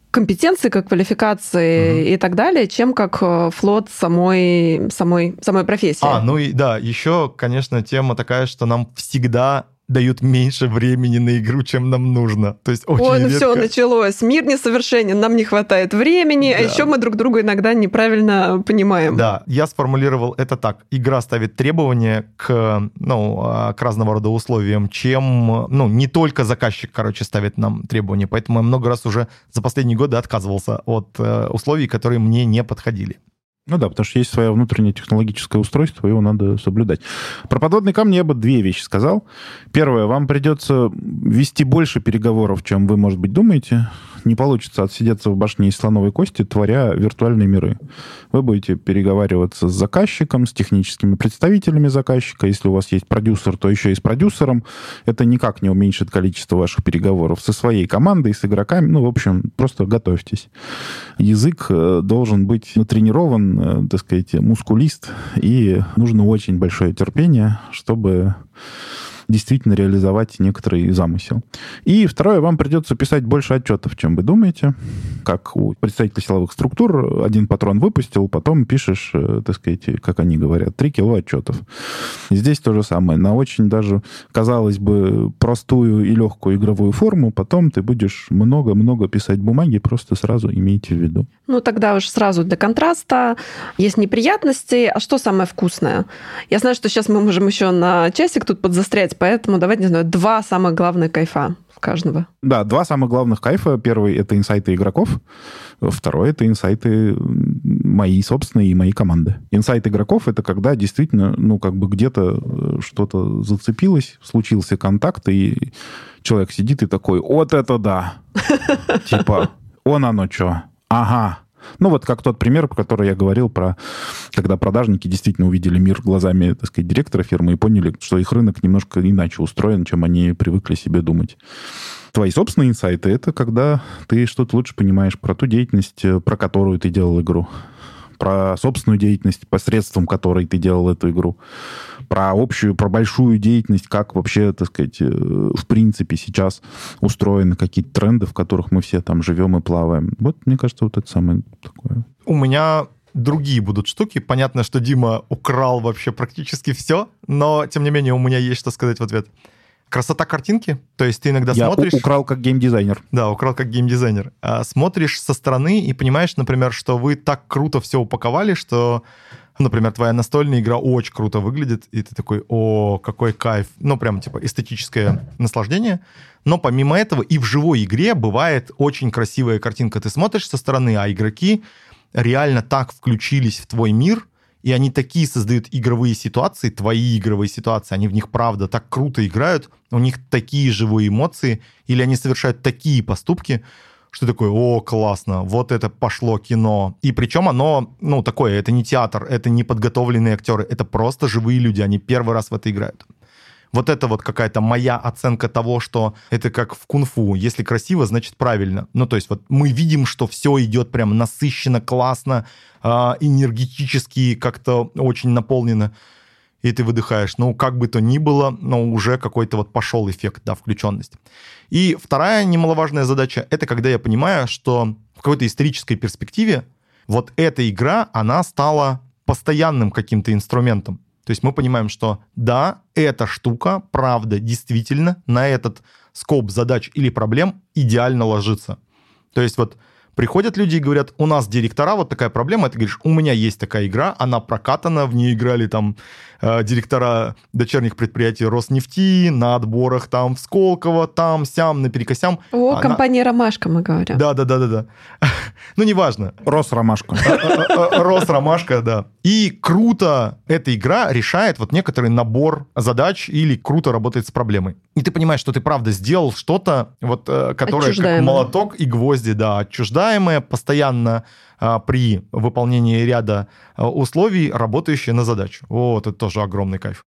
компетенции, как квалификации угу. и так далее, чем как э, флот самой, самой, самой профессии. А, ну и да, еще, конечно, тема такая, что нам всегда дают меньше времени на игру, чем нам нужно. То есть очень Ой, ну редко... все, началось. Мир несовершенен, нам не хватает времени, а да. а еще мы друг друга иногда неправильно понимаем. Да, я сформулировал это так. Игра ставит требования к, ну, а, к разного рода условиям, чем, ну, не только заказчик, короче, ставит нам требования. Поэтому я много раз уже за последние годы отказывался от э, условий, которые мне не подходили. Ну да, потому что есть свое внутреннее технологическое устройство, его надо соблюдать. Про подводные камни я бы две вещи сказал. Первое, вам придется вести больше переговоров, чем вы, может быть, думаете не получится отсидеться в башне из слоновой кости, творя виртуальные миры. Вы будете переговариваться с заказчиком, с техническими представителями заказчика. Если у вас есть продюсер, то еще и с продюсером. Это никак не уменьшит количество ваших переговоров со своей командой, с игроками. Ну, в общем, просто готовьтесь. Язык э, должен быть натренирован, э, так сказать, мускулист, и нужно очень большое терпение, чтобы действительно реализовать некоторый замысел. И второе, вам придется писать больше отчетов, чем вы думаете. Как у представителей силовых структур, один патрон выпустил, потом пишешь, э, так сказать, как они говорят, 3 кило отчетов. Здесь то же самое. На очень даже, казалось бы, простую и легкую игровую форму, потом ты будешь много-много писать бумаги, просто сразу имейте в виду. Ну, тогда уж сразу для контраста. Есть неприятности. А что самое вкусное? Я знаю, что сейчас мы можем еще на часик тут подзастрять, поэтому давайте, не знаю, два самых главных кайфа каждого. Да, два самых главных кайфа. Первый — это инсайты игроков. Второй — это инсайты мои собственные и мои команды. Инсайт игроков — это когда действительно, ну, как бы где-то э, что-то зацепилось, случился контакт, и человек сидит и такой, вот это да! *laughs* Типа, он оно что? Ага, ну, вот как тот пример, про который я говорил, про когда продажники действительно увидели мир глазами, так сказать, директора фирмы и поняли, что их рынок немножко иначе устроен, чем они привыкли себе думать. Твои собственные инсайты — это когда ты что-то лучше понимаешь про ту деятельность, э, про которую ты делал игру про собственную деятельность, посредством которой ты делал эту игру, про общую, про большую деятельность, как вообще, так сказать, э, в принципе сейчас устроены какие-то тренды, в которых мы все там живем и плаваем. Вот, мне кажется, вот это самое такое. У меня другие будут штуки. Понятно, что Дима украл вообще практически все, но, тем не менее, у меня есть что сказать в ответ красота картинки, то есть ты иногда Я смотришь... украл как геймдизайнер. Да, украл как геймдизайнер. А смотришь со стороны и понимаешь, например, что вы так круто все упаковали, что, например, твоя настольная игра очень круто выглядит, и ты такой, о, какой кайф. Ну, прям, типа, эстетическое наслаждение. Но помимо этого и в живой игре бывает очень красивая картинка. Ты смотришь со стороны, а игроки реально так включились в твой мир, и они такие создают игровые ситуации, твои игровые ситуации, они в них, правда, так круто играют, у них такие живые эмоции, или они совершают такие поступки, что такое, о, классно, вот это пошло кино. И причем оно, ну, такое, это не театр, это не подготовленные актеры, это просто живые люди, они первый раз в это играют. Вот это вот какая-то моя оценка того, что это как в кунг-фу. Если красиво, значит правильно. Ну, то есть вот мы видим, что все идет прям насыщенно, классно, э, энергетически как-то очень наполнено. И ты выдыхаешь. Ну, как бы то ни было, но уже какой-то вот пошел эффект, да, включенность. И вторая немаловажная задача — это когда я понимаю, что в какой-то исторической перспективе вот эта игра, она стала постоянным каким-то инструментом. То есть мы понимаем, что да, эта штука, правда, действительно на этот скоп задач или проблем идеально ложится. То есть вот приходят люди и говорят, у нас директора, вот такая проблема, ты говоришь, у меня есть такая игра, она прокатана, в ней играли там э, директора дочерних предприятий Роснефти, на отборах там в Сколково, там, сям, наперекосям. О, она... компания «Ромашка» мы говорим. Да-да-да-да-да. *laughs* ну, неважно. Росромашка. Э, э, э, Росромашка, да. И круто эта игра решает вот некоторый набор задач или круто работает с проблемой. И ты понимаешь, что ты правда сделал что-то, вот, которое как молоток и гвозди, да, отчуждаемое, постоянно а, при выполнении ряда а, условий, работающие на задачу. Вот, это тоже огромный кайф.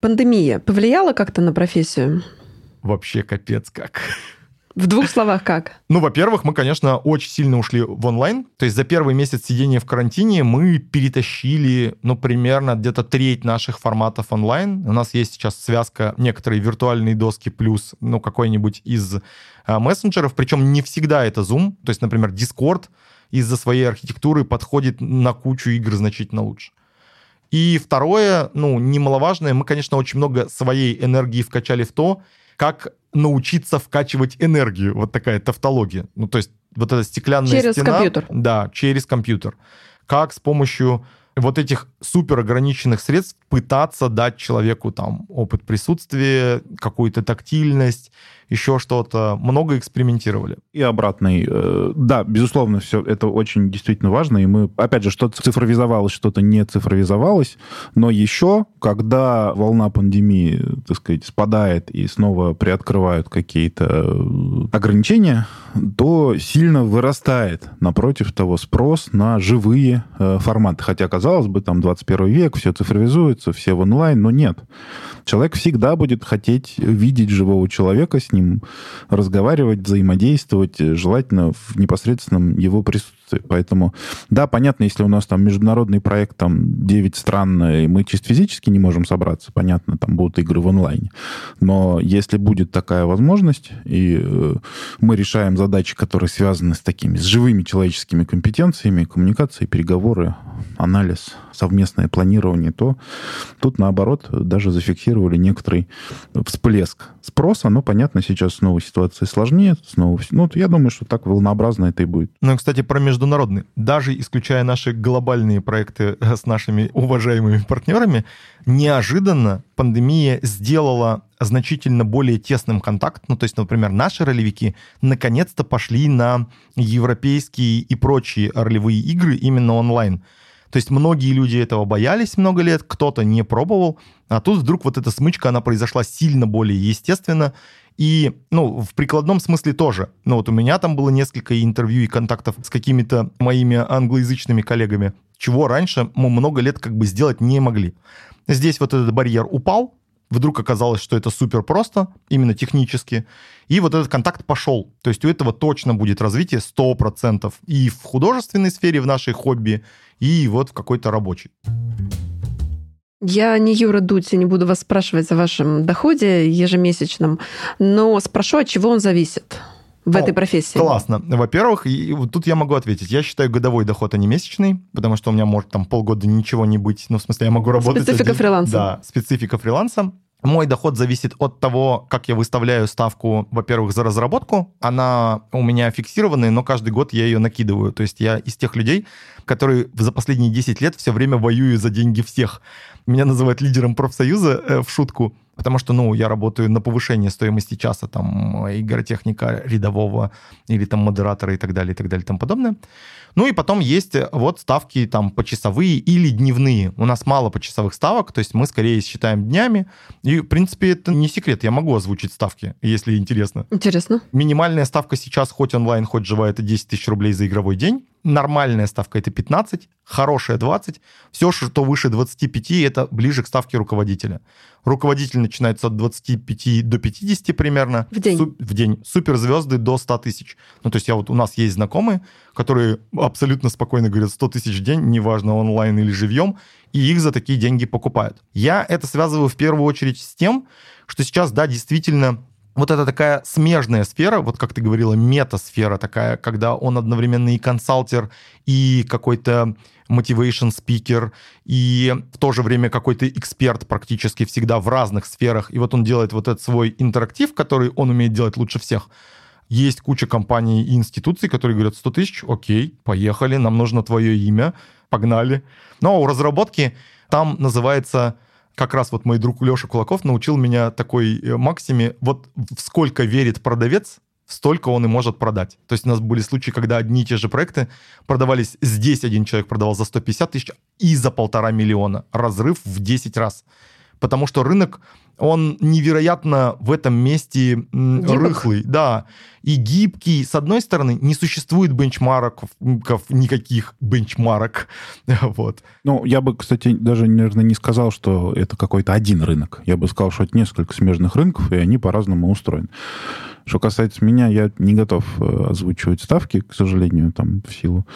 Пандемия повлияла как-то на профессию? Вообще капец как. В двух словах как? Ну, во-первых, мы, конечно, очень сильно ушли в онлайн. То есть за первый месяц сидения в карантине мы перетащили, ну, примерно где-то треть наших форматов онлайн. У нас есть сейчас связка некоторые виртуальные доски плюс, ну, какой-нибудь из а, мессенджеров. Причем не всегда это Zoom. То есть, например, Discord из-за своей архитектуры подходит на кучу игр значительно лучше. И второе, ну, немаловажное, мы, конечно, очень много своей энергии вкачали в то, как научиться вкачивать энергию. Вот такая тавтология. Ну, то есть вот эта стеклянная через стена. Через компьютер. Да, через компьютер. Как с помощью вот этих супер ограниченных средств пытаться дать человеку там опыт присутствия, какую-то тактильность, еще что-то. Много экспериментировали. И обратный. Э, да, безусловно, все это очень действительно важно. И мы, опять же, что-то цифровизовалось, что-то не цифровизовалось. Но еще, когда волна пандемии, так сказать, спадает и снова приоткрывают какие-то э, ограничения, то сильно вырастает, напротив того, спрос на живые э, форматы. Хотя, казалось бы, там 21 век, все цифровизуется, все в онлайн, но нет. Человек всегда будет хотеть видеть живого человека, с ним разговаривать, взаимодействовать, желательно в непосредственном его присутствии. Поэтому, да, понятно, если у нас там международный проект, там 9 стран, и мы чисто физически не можем собраться, понятно, там будут игры в онлайне. Но если будет такая возможность, и э, мы решаем задачи, которые связаны с такими, с живыми человеческими компетенциями, коммуникацией, переговоры, анализ, совместное планирование, то тут, наоборот, даже зафиксировали некоторый всплеск спроса. Но, понятно, сейчас снова ситуация сложнее. Снова... Ну, я думаю, что так волнообразно это и будет. Ну, кстати, про международный. Даже исключая наши глобальные проекты с нашими уважаемыми партнерами, неожиданно пандемия сделала значительно более тесным контакт. Ну, то есть, например, наши ролевики наконец-то пошли на европейские и прочие ролевые игры именно онлайн. То есть многие люди этого боялись много лет, кто-то не пробовал, а тут вдруг вот эта смычка, она произошла сильно более естественно, и, ну, в прикладном смысле тоже. Ну, вот у меня там было несколько интервью и контактов с какими-то моими англоязычными коллегами, чего раньше мы много лет как бы сделать не могли. Здесь вот этот барьер упал, вдруг оказалось, что это супер просто, именно технически, и вот этот контакт пошел. То есть у этого точно будет развитие 100% и в художественной сфере, в нашей хобби, и вот в какой-то рабочей. Я не Юра Дудь, не буду вас спрашивать о вашем доходе ежемесячном, но спрошу, от чего он зависит в О, этой профессии? Классно. Во-первых, и вот тут я могу ответить. Я считаю годовой доход, а не месячный, потому что у меня может там полгода ничего не быть. Ну, в смысле, я могу работать... Специфика один... фриланса. Да, специфика фриланса. Мой доход зависит от того, как я выставляю ставку, во-первых, за разработку. Она у меня фиксированная, но каждый год я ее накидываю. То есть я из тех людей, которые за последние 10 лет все время воюют за деньги всех. Меня называют лидером профсоюза э, в шутку, потому что, ну, я работаю на повышение стоимости часа, там, игротехника рядового или там модератора и так далее, и так далее, и тому подобное. Ну и потом есть э, вот ставки там почасовые или дневные. У нас мало почасовых ставок, то есть мы скорее считаем днями. И, в принципе, это не секрет, я могу озвучить ставки, если интересно. Интересно. Минимальная ставка сейчас, хоть онлайн, хоть живая, это 10 тысяч рублей за игровой день нормальная ставка это 15, хорошая 20, все, что выше 25, это ближе к ставке руководителя. Руководитель начинается от 25 до 50 примерно. В день. Суп, в день. Суперзвезды до 100 тысяч. Ну, то есть я вот, у нас есть знакомые, которые абсолютно спокойно говорят 100 тысяч в день, неважно онлайн или живьем, и их за такие деньги покупают. Я это связываю в первую очередь с тем, что сейчас, да, действительно вот это такая смежная сфера, вот как ты говорила, метасфера такая, когда он одновременно и консалтер, и какой-то motivation speaker, и в то же время какой-то эксперт практически всегда в разных сферах. И вот он делает вот этот свой интерактив, который он умеет делать лучше всех. Есть куча компаний и институций, которые говорят, 100 тысяч, окей, поехали, нам нужно твое имя, погнали. Но у разработки там называется как раз вот мой друг Леша Кулаков научил меня такой э, максиме, вот в сколько верит продавец, столько он и может продать. То есть у нас были случаи, когда одни и те же проекты продавались, здесь один человек продавал за 150 тысяч и за полтора миллиона. Разрыв в 10 раз. Потому что рынок он невероятно в этом месте Гибок. рыхлый, да, и гибкий. С одной стороны, не существует бенчмарков, никаких бенчмарок, *laughs* вот. Ну, я бы, кстати, даже, наверное, не сказал, что это какой-то один рынок. Я бы сказал, что это несколько смежных рынков, и они по-разному устроены. Что касается меня, я не готов э, озвучивать ставки, к сожалению, там, в силу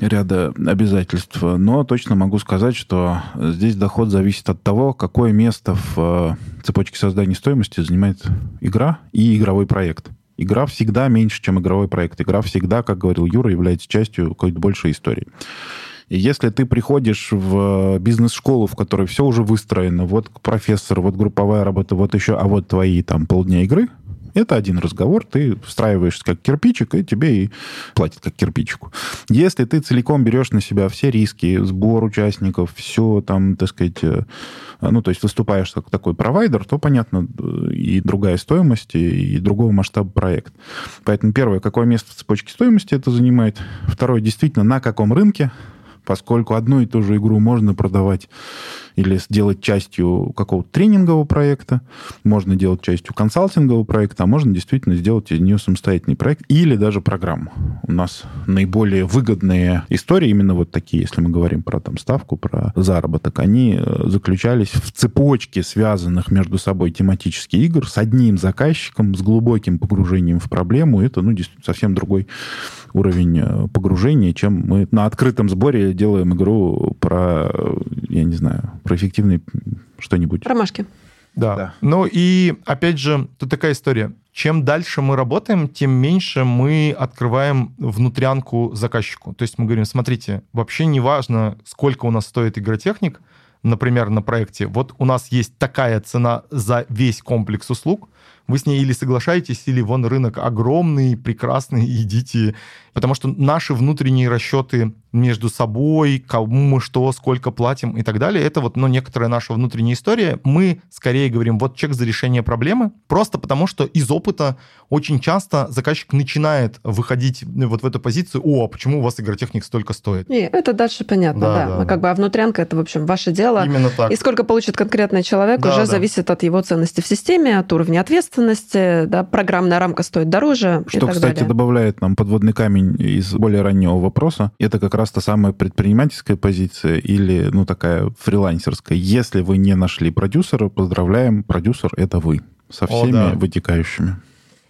ряда обязательств, но точно могу сказать, что здесь доход зависит от того, какое место в э, цепочке создания стоимости занимает игра и игровой проект. Игра всегда меньше, чем игровой проект. Игра всегда, как говорил Юра, является частью какой-то большей истории. И если ты приходишь в бизнес-школу, в которой все уже выстроено, вот профессор, вот групповая работа, вот еще, а вот твои там полдня игры, это один разговор, ты встраиваешься как кирпичик, и тебе и платят как кирпичику. Если ты целиком берешь на себя все риски, сбор участников, все там, так сказать, э, ну, то есть выступаешь как такой провайдер, то, понятно, и другая стоимость, и другого масштаба проект. Поэтому первое, какое место в цепочке стоимости это занимает. Второе, действительно, на каком рынке поскольку одну и ту же игру можно продавать или сделать частью какого-то тренингового проекта, можно делать частью консалтингового проекта, а можно действительно сделать из нее самостоятельный проект или даже программу. У нас наиболее выгодные истории, именно вот такие, если мы говорим про там ставку, про заработок, они э, заключались в цепочке связанных между собой тематических игр с одним заказчиком, с глубоким погружением в проблему. Это, ну, совсем другой уровень э, погружения, чем мы на открытом сборе делаем игру про, я не знаю, про эффективный что-нибудь. Ромашки. Да. да. Ну и, опять же, тут такая история. Чем дальше мы работаем, тем меньше мы открываем внутрянку заказчику. То есть мы говорим, смотрите, вообще не важно, сколько у нас стоит игротехник, например, на проекте. Вот у нас есть такая цена за весь комплекс услуг, вы с ней или соглашаетесь, или вон рынок огромный, прекрасный, *laughs* идите. Потому что наши внутренние расчеты между собой, кому мы что, сколько платим и так далее, это вот ну, некоторая наша внутренняя история. Мы скорее говорим, вот чек за решение проблемы, просто потому что из опыта очень часто заказчик начинает выходить вот в эту позицию, о, а почему у вас игротехник столько стоит? Не, это дальше понятно, да. да. да. Как бы, а внутрянка это, в общем, ваше дело. Именно так. И сколько получит конкретный человек, да, уже да. зависит от его ценности в системе, от уровня ответственности, да, программная рамка стоит дороже. Что, кстати, далее. добавляет нам подводный камень из более раннего вопроса. Это как раз та самая предпринимательская позиция или, ну, такая фрилансерская. Если вы не нашли продюсера, поздравляем, продюсер — это вы со всеми О, да. вытекающими.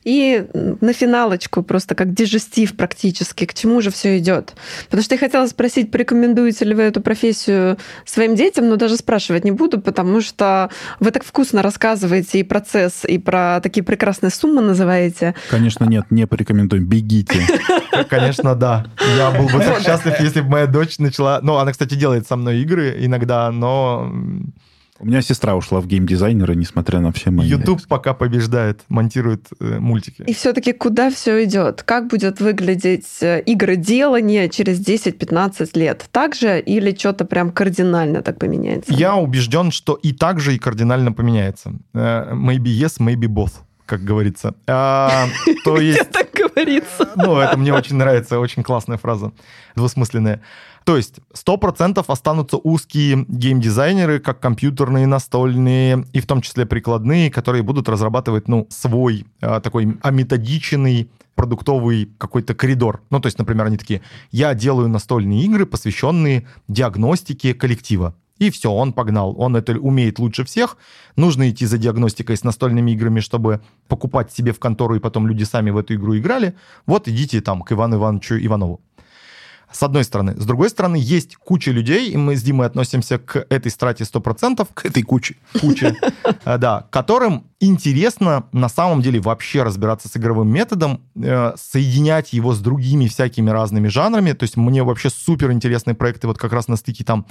И на финалочку, просто как дежестив практически, к чему же все идет. Потому что я хотела спросить, порекомендуете ли вы эту профессию своим детям, но даже спрашивать не буду, потому что вы так вкусно рассказываете и процесс, и про такие прекрасные суммы называете. Конечно, нет, не порекомендуем, бегите. Конечно, да. Я был бы так счастлив, если бы моя дочь начала... Ну, она, кстати, делает со мной игры иногда, но у меня сестра ушла в геймдизайнеры, несмотря на все мои... YouTube пока побеждает, монтирует э, мультики. И все-таки куда все идет? Как будет выглядеть э, игры делания через 10-15 лет? Так же или что-то прям кардинально так поменяется? Я убежден, что и так же, и кардинально поменяется. Uh, maybe yes, maybe both как говорится. А, то есть... Так говорится. Ну, это мне очень нравится, очень классная фраза, двусмысленная. То есть 100% останутся узкие геймдизайнеры, как компьютерные, настольные и в том числе прикладные, которые будут разрабатывать ну, свой а, такой аметодичный продуктовый какой-то коридор. Ну, то есть, например, они такие, я делаю настольные игры, посвященные диагностике коллектива. И все, он погнал. Он это умеет лучше всех. Нужно идти за диагностикой с настольными играми, чтобы покупать себе в контору, и потом люди сами в эту игру играли. Вот идите там к Ивану Ивановичу Иванову. С одной стороны. С другой стороны, есть куча людей, и мы с Димой относимся к этой страте 100%. К этой куче. Куче. *laughs* Э, да, которым интересно на самом деле вообще разбираться с игровым методом, э, соединять его с другими всякими разными жанрами. То есть мне вообще супер интересные проекты вот как раз на стыке там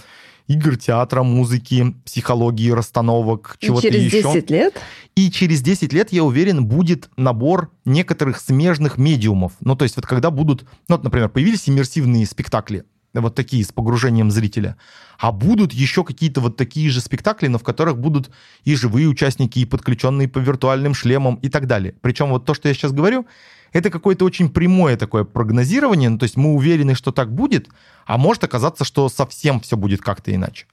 игр, театра, музыки, психологии, расстановок, чего-то еще. через 10 лет? И через 10 лет, я уверен, будет набор некоторых смежных медиумов. Ну, то есть вот когда будут, ну, вот, например, появились иммерсивные спектакли, вот такие с погружением зрителя. А будут еще какие-то вот такие же спектакли, но в которых будут и живые участники, и подключенные по виртуальным шлемам и так далее. Причем вот то, что я сейчас говорю, это какое-то очень прямое такое прогнозирование, ну, то есть мы уверены, что так будет, а может оказаться, что совсем все будет как-то иначе.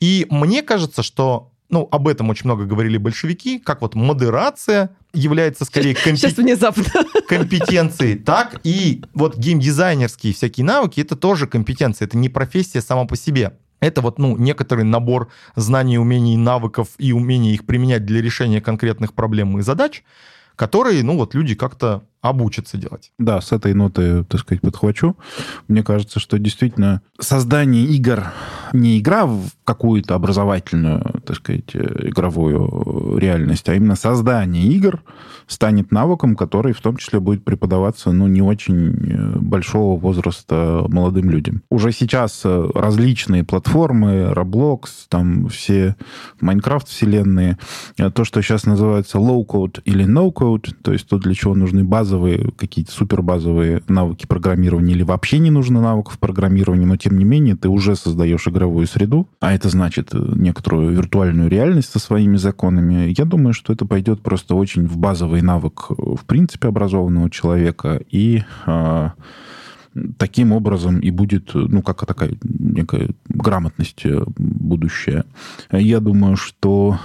И мне кажется, что ну, об этом очень много говорили большевики, как вот модерация является скорее *laughs* внезапно. компетенцией, так и вот геймдизайнерские всякие навыки, это тоже компетенция, это не профессия сама по себе. Это вот, ну, некоторый набор знаний, умений, навыков и умений их применять для решения конкретных проблем и задач, которые, ну, вот люди как-то обучатся делать. Да, с этой ноты, так сказать, подхвачу. Мне кажется, что действительно создание игр не игра в какую-то образовательную, так сказать, игровую реальность, а именно создание игр станет навыком, который в том числе будет преподаваться, ну, не очень большого возраста молодым людям. Уже сейчас различные платформы, Roblox, там все Minecraft вселенные, то, что сейчас называется low-code или no-code, то есть то, для чего нужны базы базовые, какие-то супер базовые навыки программирования или вообще не нужно навыков программирования, но тем не менее ты уже создаешь игровую среду, а это значит э, некоторую виртуальную реальность со своими законами. Я думаю, что это пойдет просто очень в базовый навык, э, в принципе, образованного человека и э, таким образом и будет, ну, как такая некая грамотность э, будущая. Я думаю, что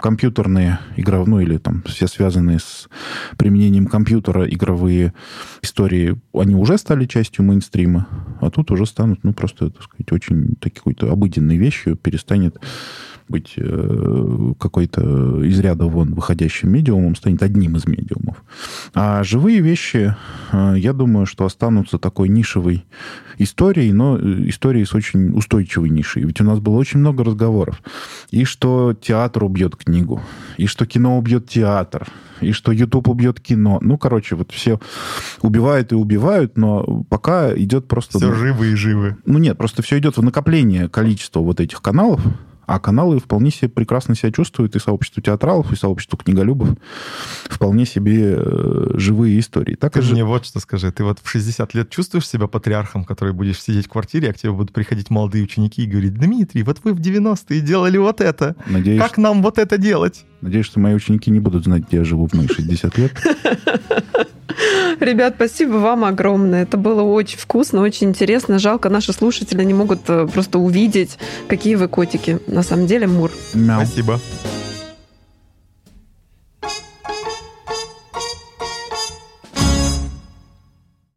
компьютерные игровые, ну или там все связанные с применением компьютера игровые истории, они уже стали частью мейнстрима, а тут уже станут, ну, просто, так сказать, очень какой-то обыденной вещью, перестанет быть э, какой-то из ряда вон выходящим медиумом, станет одним из медиумов. А живые вещи, э, я думаю, что останутся такой нишевой историей, но э, историей с очень устойчивой нишей. Ведь у нас было очень много разговоров. И что театр убьет книгу, и что кино убьет театр, и что YouTube убьет кино. Ну, короче, вот все убивают и убивают, но пока идет просто... Все ну, живы и живы. Ну нет, просто все идет в накопление количества вот этих каналов, а каналы вполне себе прекрасно себя чувствуют, и сообщество театралов, и сообщество книголюбов вполне себе э, живые истории. Так Ты и же- мне вот что скажи. Ты вот в 60 лет чувствуешь себя патриархом, который будешь сидеть в квартире, а к тебе будут приходить молодые ученики и говорить, Дмитрий, вот вы в 90-е делали вот это. Надеюсь, Как нам вот это делать? Надеюсь, что мои ученики не будут знать, где я живу в мои 60 лет. Ребят, спасибо вам огромное. Это было очень вкусно, очень интересно. Жалко, наши слушатели не могут э, просто увидеть, какие вы котики. На самом деле, Мур. Мяу. Спасибо.